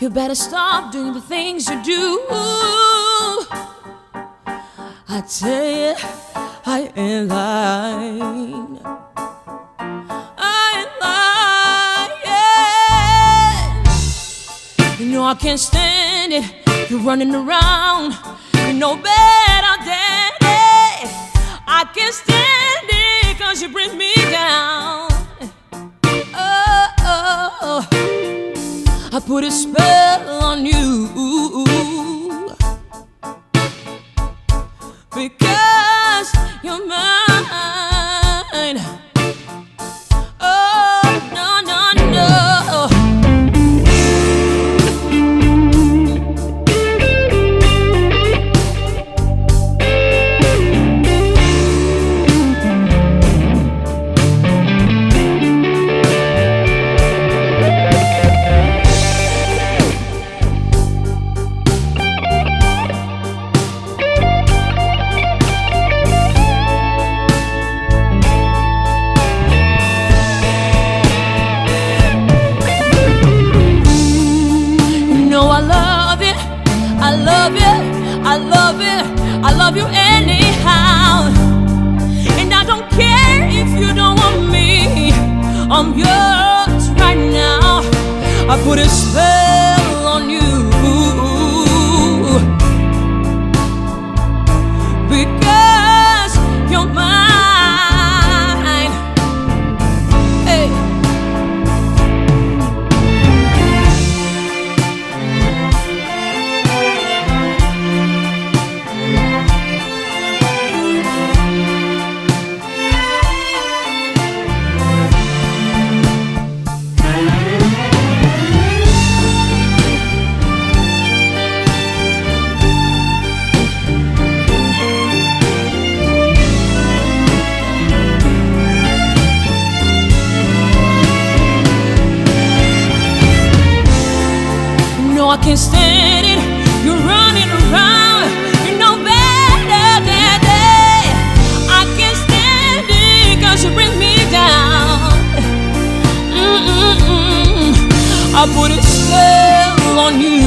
You better stop doing the things you do. I tell you, I ain't lying. can't stand it. You're running around, you know better Daddy. I can't stand it, cause you bring me down. Oh, oh, oh. I put a spell on you. can't stand it. You're running around, you know better than that. I can't stand it, cause you bring me down. Mm-mm-mm. I put a spell on you.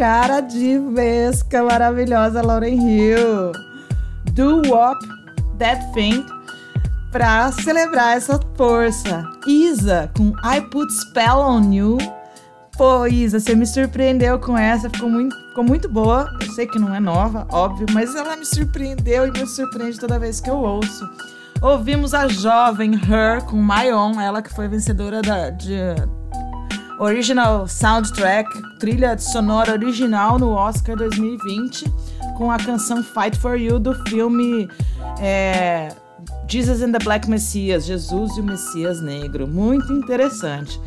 Como não tocar a divesca maravilhosa Lauren Hill. Do Wop, That Thing, pra celebrar essa força. Isa, com I Put Spell on You. Pô, Isa, você me surpreendeu com essa, ficou muito, ficou muito boa. Eu sei que não é nova, óbvio, mas ela me surpreendeu e me surpreende toda vez que eu ouço. Ouvimos a jovem Her com My ela que foi vencedora da, de Original Soundtrack, trilha sonora original no Oscar 2020, com a canção Fight for You do filme é, Jesus and the Black Messiah, Jesus e o Messias Negro. Muito interessante.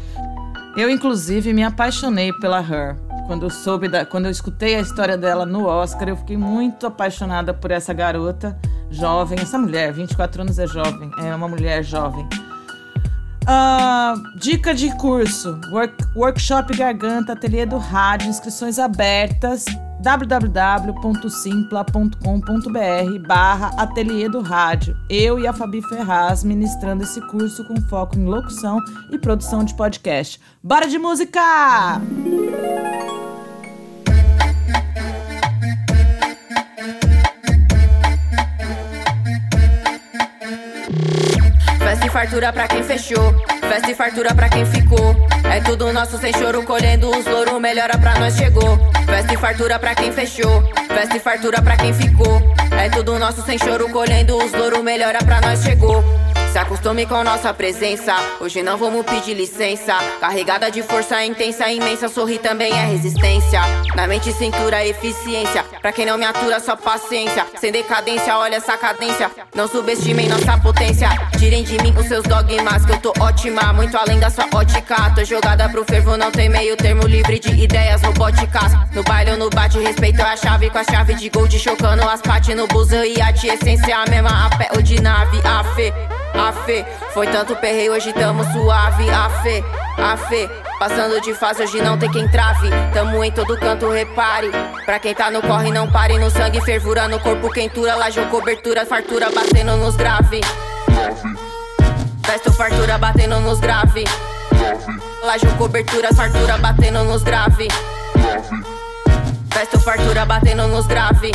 Eu, inclusive, me apaixonei pela Her. Quando eu soube da, quando eu escutei a história dela no Oscar, eu fiquei muito apaixonada por essa garota jovem, essa mulher, 24 anos é jovem, é uma mulher jovem. Ah, dica de curso: work- Workshop Garganta, Ateliê do Rádio, inscrições abertas www.simpla.com.br barra Ateliê do Rádio. Eu e a Fabi Ferraz ministrando esse curso com foco em locução e produção de podcast. Bora de música! Festa fartura pra quem fechou, festa e fartura pra quem ficou. É tudo nosso sem choro, colhendo os louros, melhora pra nós chegou. Festa e fartura pra quem fechou, festa e fartura pra quem ficou. É tudo nosso sem choro, colhendo os louros, melhora pra nós chegou. Se acostume com nossa presença, hoje não vamos pedir licença. Carregada de força intensa, imensa, sorrir também é resistência. Na mente, cintura, eficiência. Pra quem não me atura, só paciência. Sem decadência, olha essa cadência. Não subestimem nossa potência. Tirem de mim os seus dogmas, que eu tô ótima, muito além da sua ótica. Tô jogada pro fervo, não tem meio termo livre de ideias robóticas. No baile ou no bate, respeito a chave com a chave de gold, chocando as pates no busão e a essência a mesma, a pé ou de nave, a fé. A fé, foi tanto perreio, hoje tamo suave. A fé, a fé, passando de fase, hoje não tem quem trave. Tamo em todo canto, repare. Pra quem tá no corre, não pare. No sangue, fervura, no corpo, quentura. Laje cobertura, fartura, batendo nos grave. Festo, fartura, batendo nos grave. Laje cobertura, fartura, batendo nos grave. Festo, fartura, batendo nos grave.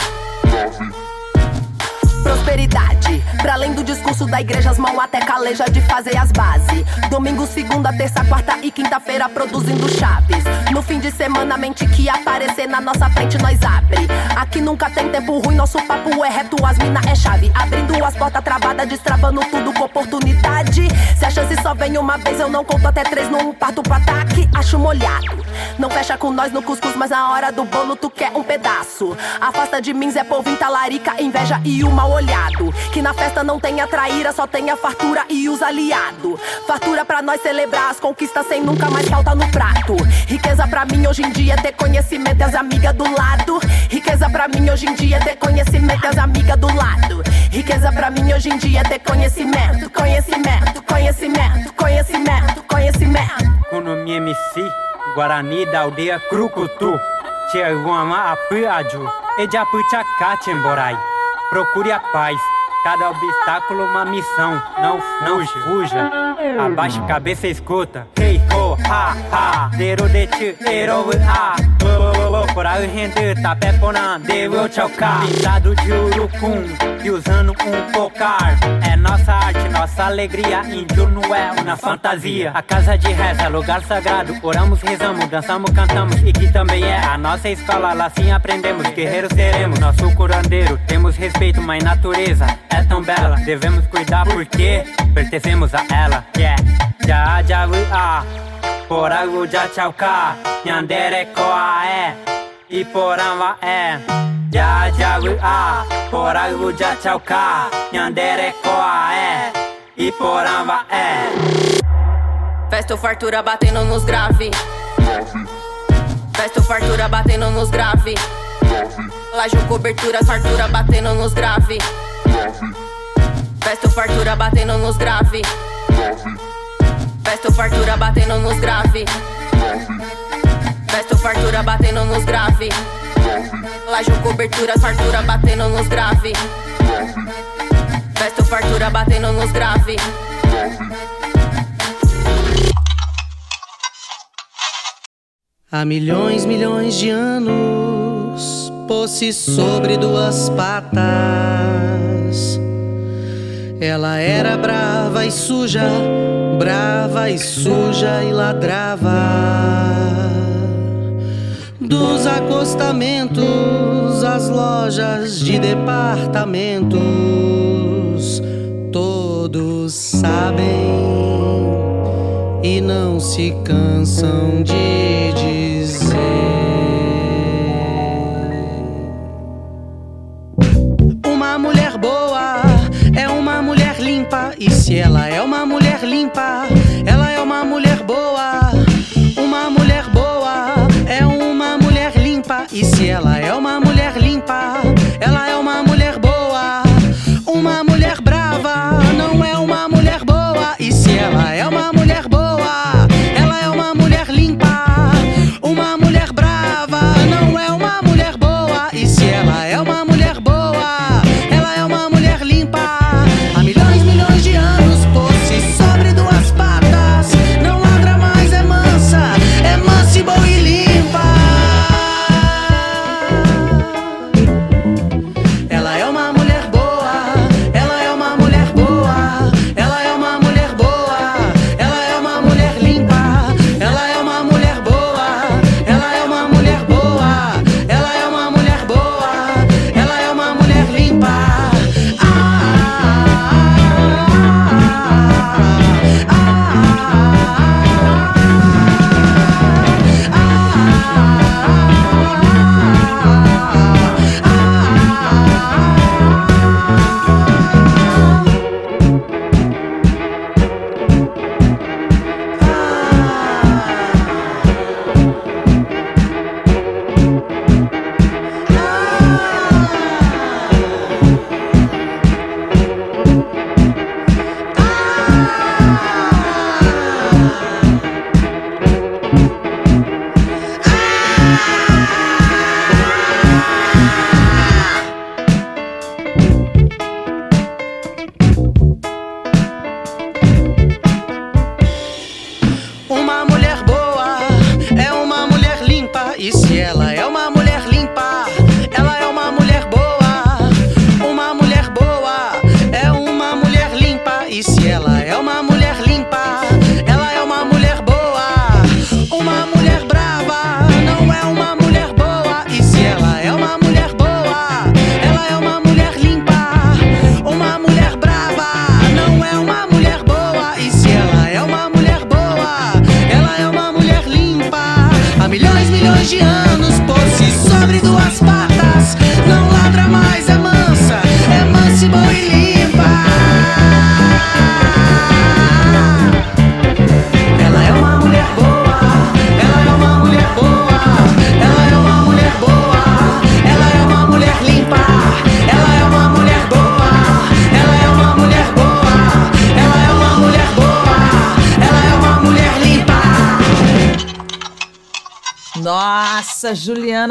Prosperidade, pra além do discurso da igreja, as mãos até caleja de fazer as bases. Domingo, segunda, terça, quarta e quinta-feira produzindo chaves. No fim de semana, a mente que aparecer na nossa frente, nós abre. Aqui nunca tem tempo ruim, nosso papo é reto, as mina é chave. Abrindo as portas travadas, destravando tudo com oportunidade. Se a chance só vem uma vez, eu não conto até três, não parto pro ataque. Acho molhado, Não fecha com nós no cuscuz, mas na hora do bolo tu quer um pedaço. Afasta de mim, Zé Povinho, talarica, inveja e o mal olhado. Que na festa não tenha traíra, só tenha fartura e os aliado. Fartura pra nós celebrar as conquistas sem nunca mais falta no prato. Riqueza pra mim hoje em dia é ter conhecimento e as amigas do lado. Riqueza pra mim hoje em dia é ter conhecimento e as amigas do lado. Riqueza pra mim hoje em dia é ter conhecimento, conhecimento, conhecimento, conhecimento, conhecimento. Kunomi MC, Guarani da aldeia Crucutu. Tiaguama Apiaju, Ediapu Chacachemborai. Procure a paz. Cada obstáculo uma missão. Não, não fuja. Abaixa a cabeça e escuta. Hey ho, ha, ha. Dero de ti, ero a. Coral render, tapé ponan, devo chocar. Pintado de urucum e usando um cocar. É nossa arte, nossa alegria. Índio não é uma fantasia. A casa de reza, lugar sagrado. Oramos, rezamos, dançamos, cantamos. E que também é a nossa escola. Lá sim aprendemos, guerreiros seremos. Nosso curandeiro, temos respeito, mas natureza é tão bela. Devemos cuidar porque pertencemos a ela. Yeah, já, já, ah. Por algo já tchauká, Nyandere koa é, e poramba é. Já, já, ah. Por algo já tchauká, Nyandere koa é, e poramba é. Festo fartura batendo nos grave. Festo fartura batendo nos grave. Lajo cobertura, fartura batendo nos grave. Festo fartura batendo nos grave. Festo fartura batendo nos grave. Festo fartura batendo nos grave. Lajo cobertura, fartura batendo nos grave. Festo fartura batendo nos grave. Há milhões, milhões de anos, pôs-se sobre duas patas. Ela era brava e suja, brava e suja e ladrava. Dos acostamentos às lojas de departamentos, todos sabem e não se cansam de dizer. Limpa, e se ela é uma mulher limpa, ela é uma mulher boa. Uma mulher boa é uma mulher limpa, e se ela é uma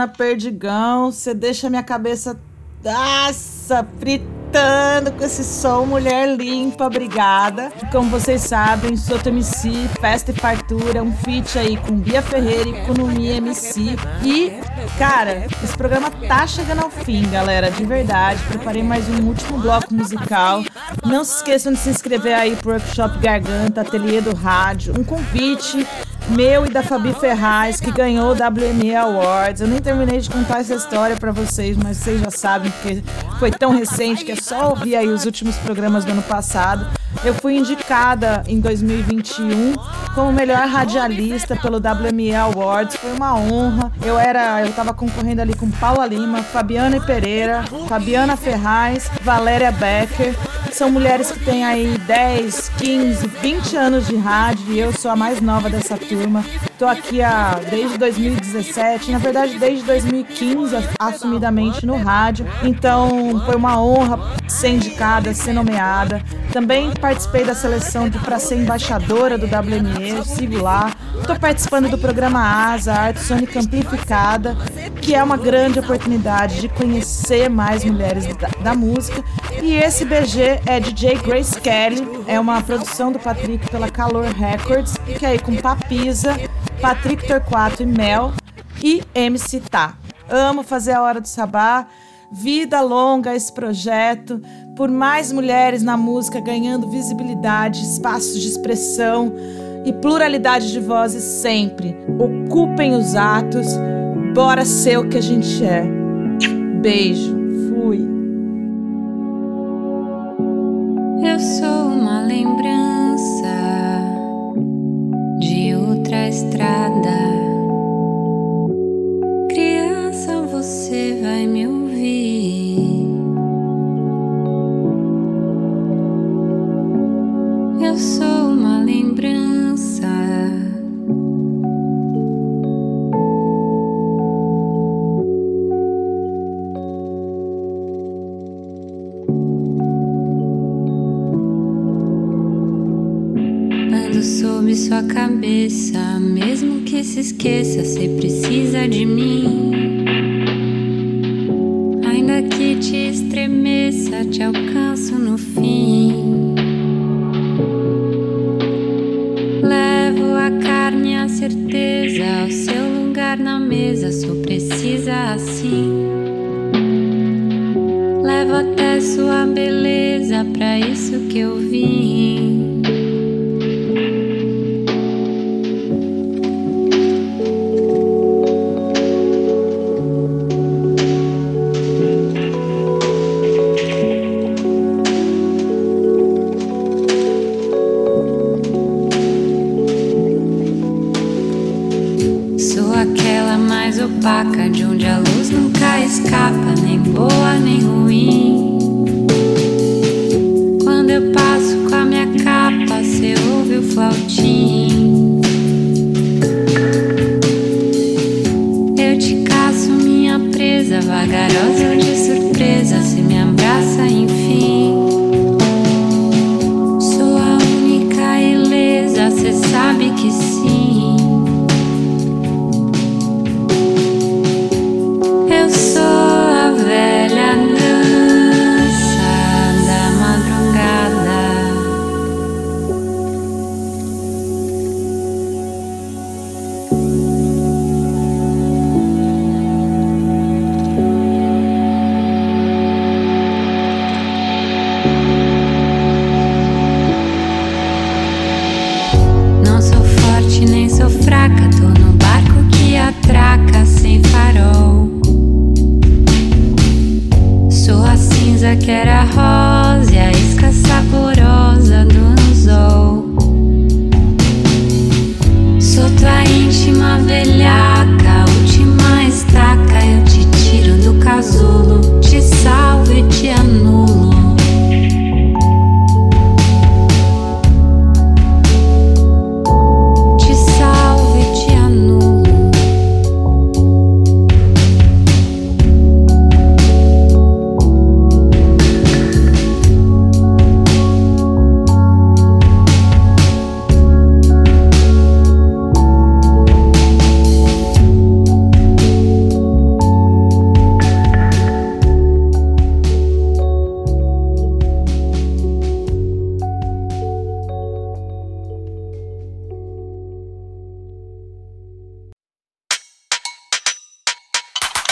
Perdigão, você deixa minha cabeça nossa, fritando com esse som Mulher Limpa, obrigada. Como vocês sabem, Soto MC, Festa e Fartura, um feat aí com Bia Ferreira e Kunumi MC. E, cara, esse programa tá chegando ao fim, galera, de verdade. Preparei mais um último bloco musical. Não se esqueçam de se inscrever aí pro Workshop Garganta, Ateliê do Rádio. Um convite meu e da Fabi Ferraz, que ganhou o WME Awards. Eu nem terminei de contar essa história pra vocês, mas vocês já sabem, porque foi tão recente que é só ouvir aí os últimos programas do ano passado. Eu fui indicada em 2021 como melhor radialista pelo WME Awards. Foi uma honra. Eu era, eu tava concorrendo ali com Paula Lima, Fabiana Pereira, Fabiana Ferraz, Valéria Becker. São mulheres que têm aí 10, 15, 20 anos de rádio e eu sou a mais nova dessa turma. Tô aqui há, desde 2017, na verdade desde 2015, assumidamente no rádio. Então foi uma honra ser indicada, ser nomeada. Também participei da seleção para ser embaixadora do WME, sigo lá. Estou participando do programa ASA, Arte Sônica Amplificada, que é uma grande oportunidade de conhecer mais mulheres da, da música. E esse BG é DJ Grace Kelly, é uma produção do Patrick pela Calor Records, que é aí com Papisa, Patrick Torquato e Mel e MC Tá. Amo fazer a Hora do Sabá. Vida longa esse projeto, por mais mulheres na música ganhando visibilidade, espaços de expressão e pluralidade de vozes sempre. Ocupem os atos, bora ser o que a gente é. Beijo, fui. Cabeça, mesmo que se esqueça, você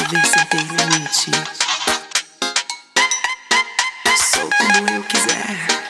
Sem ter limite. Sou como eu quiser.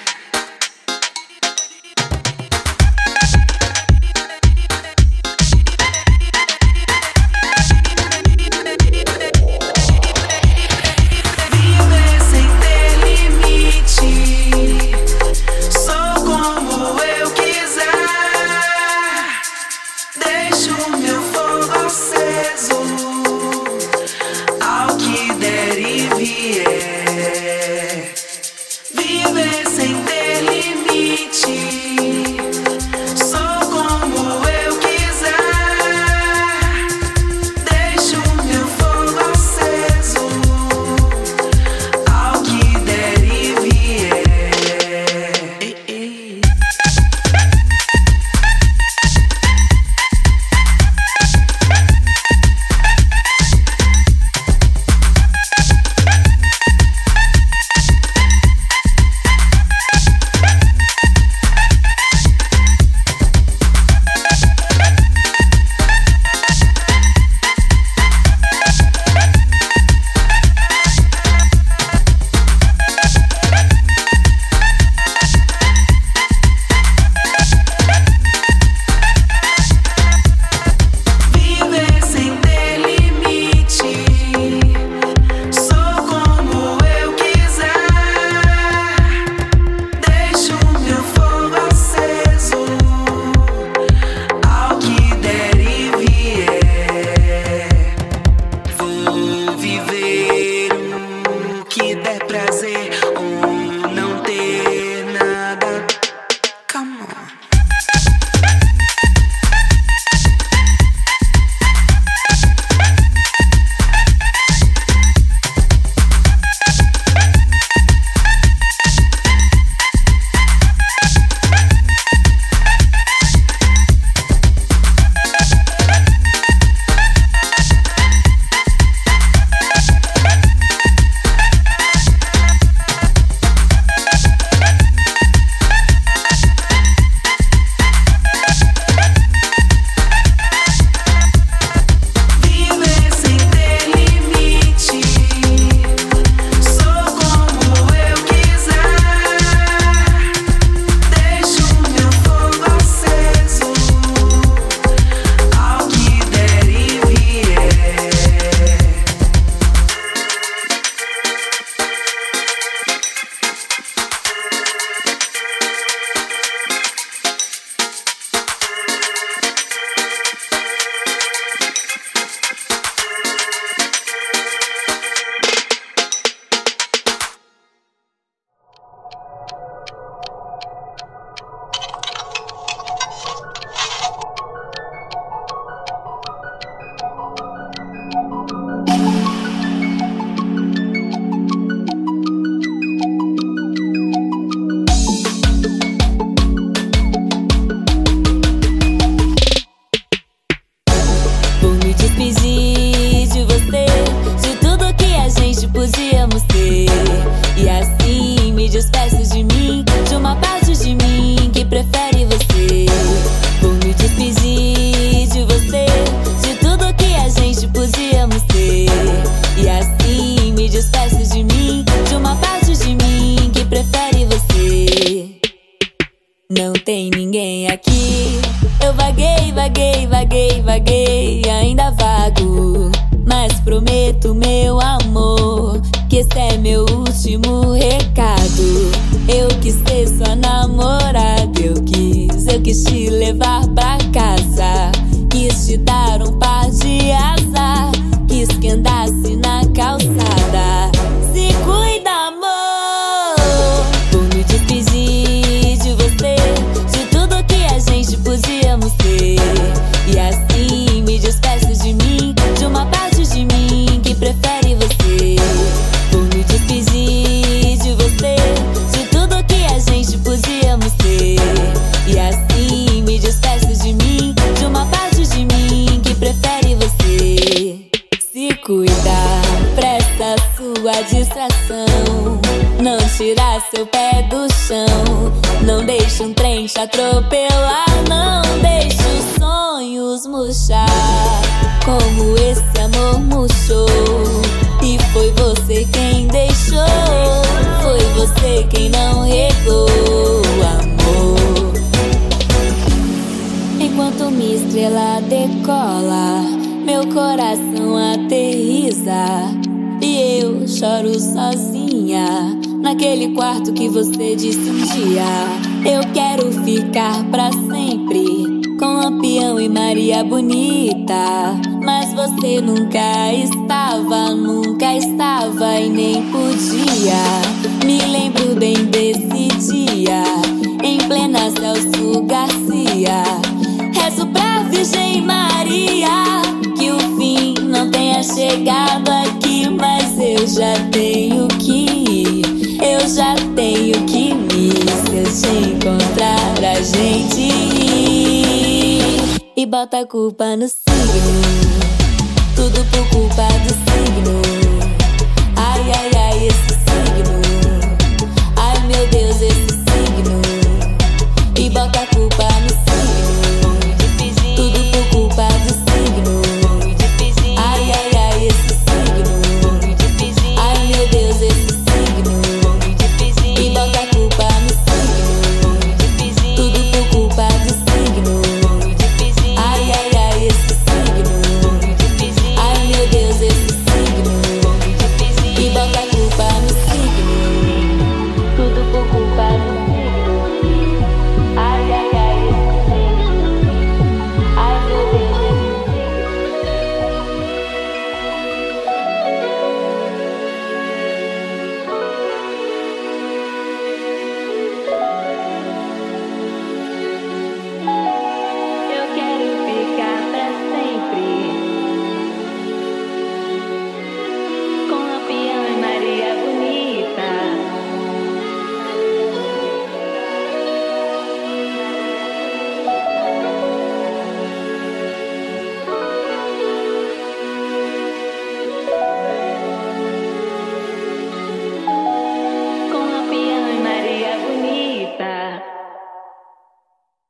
E bota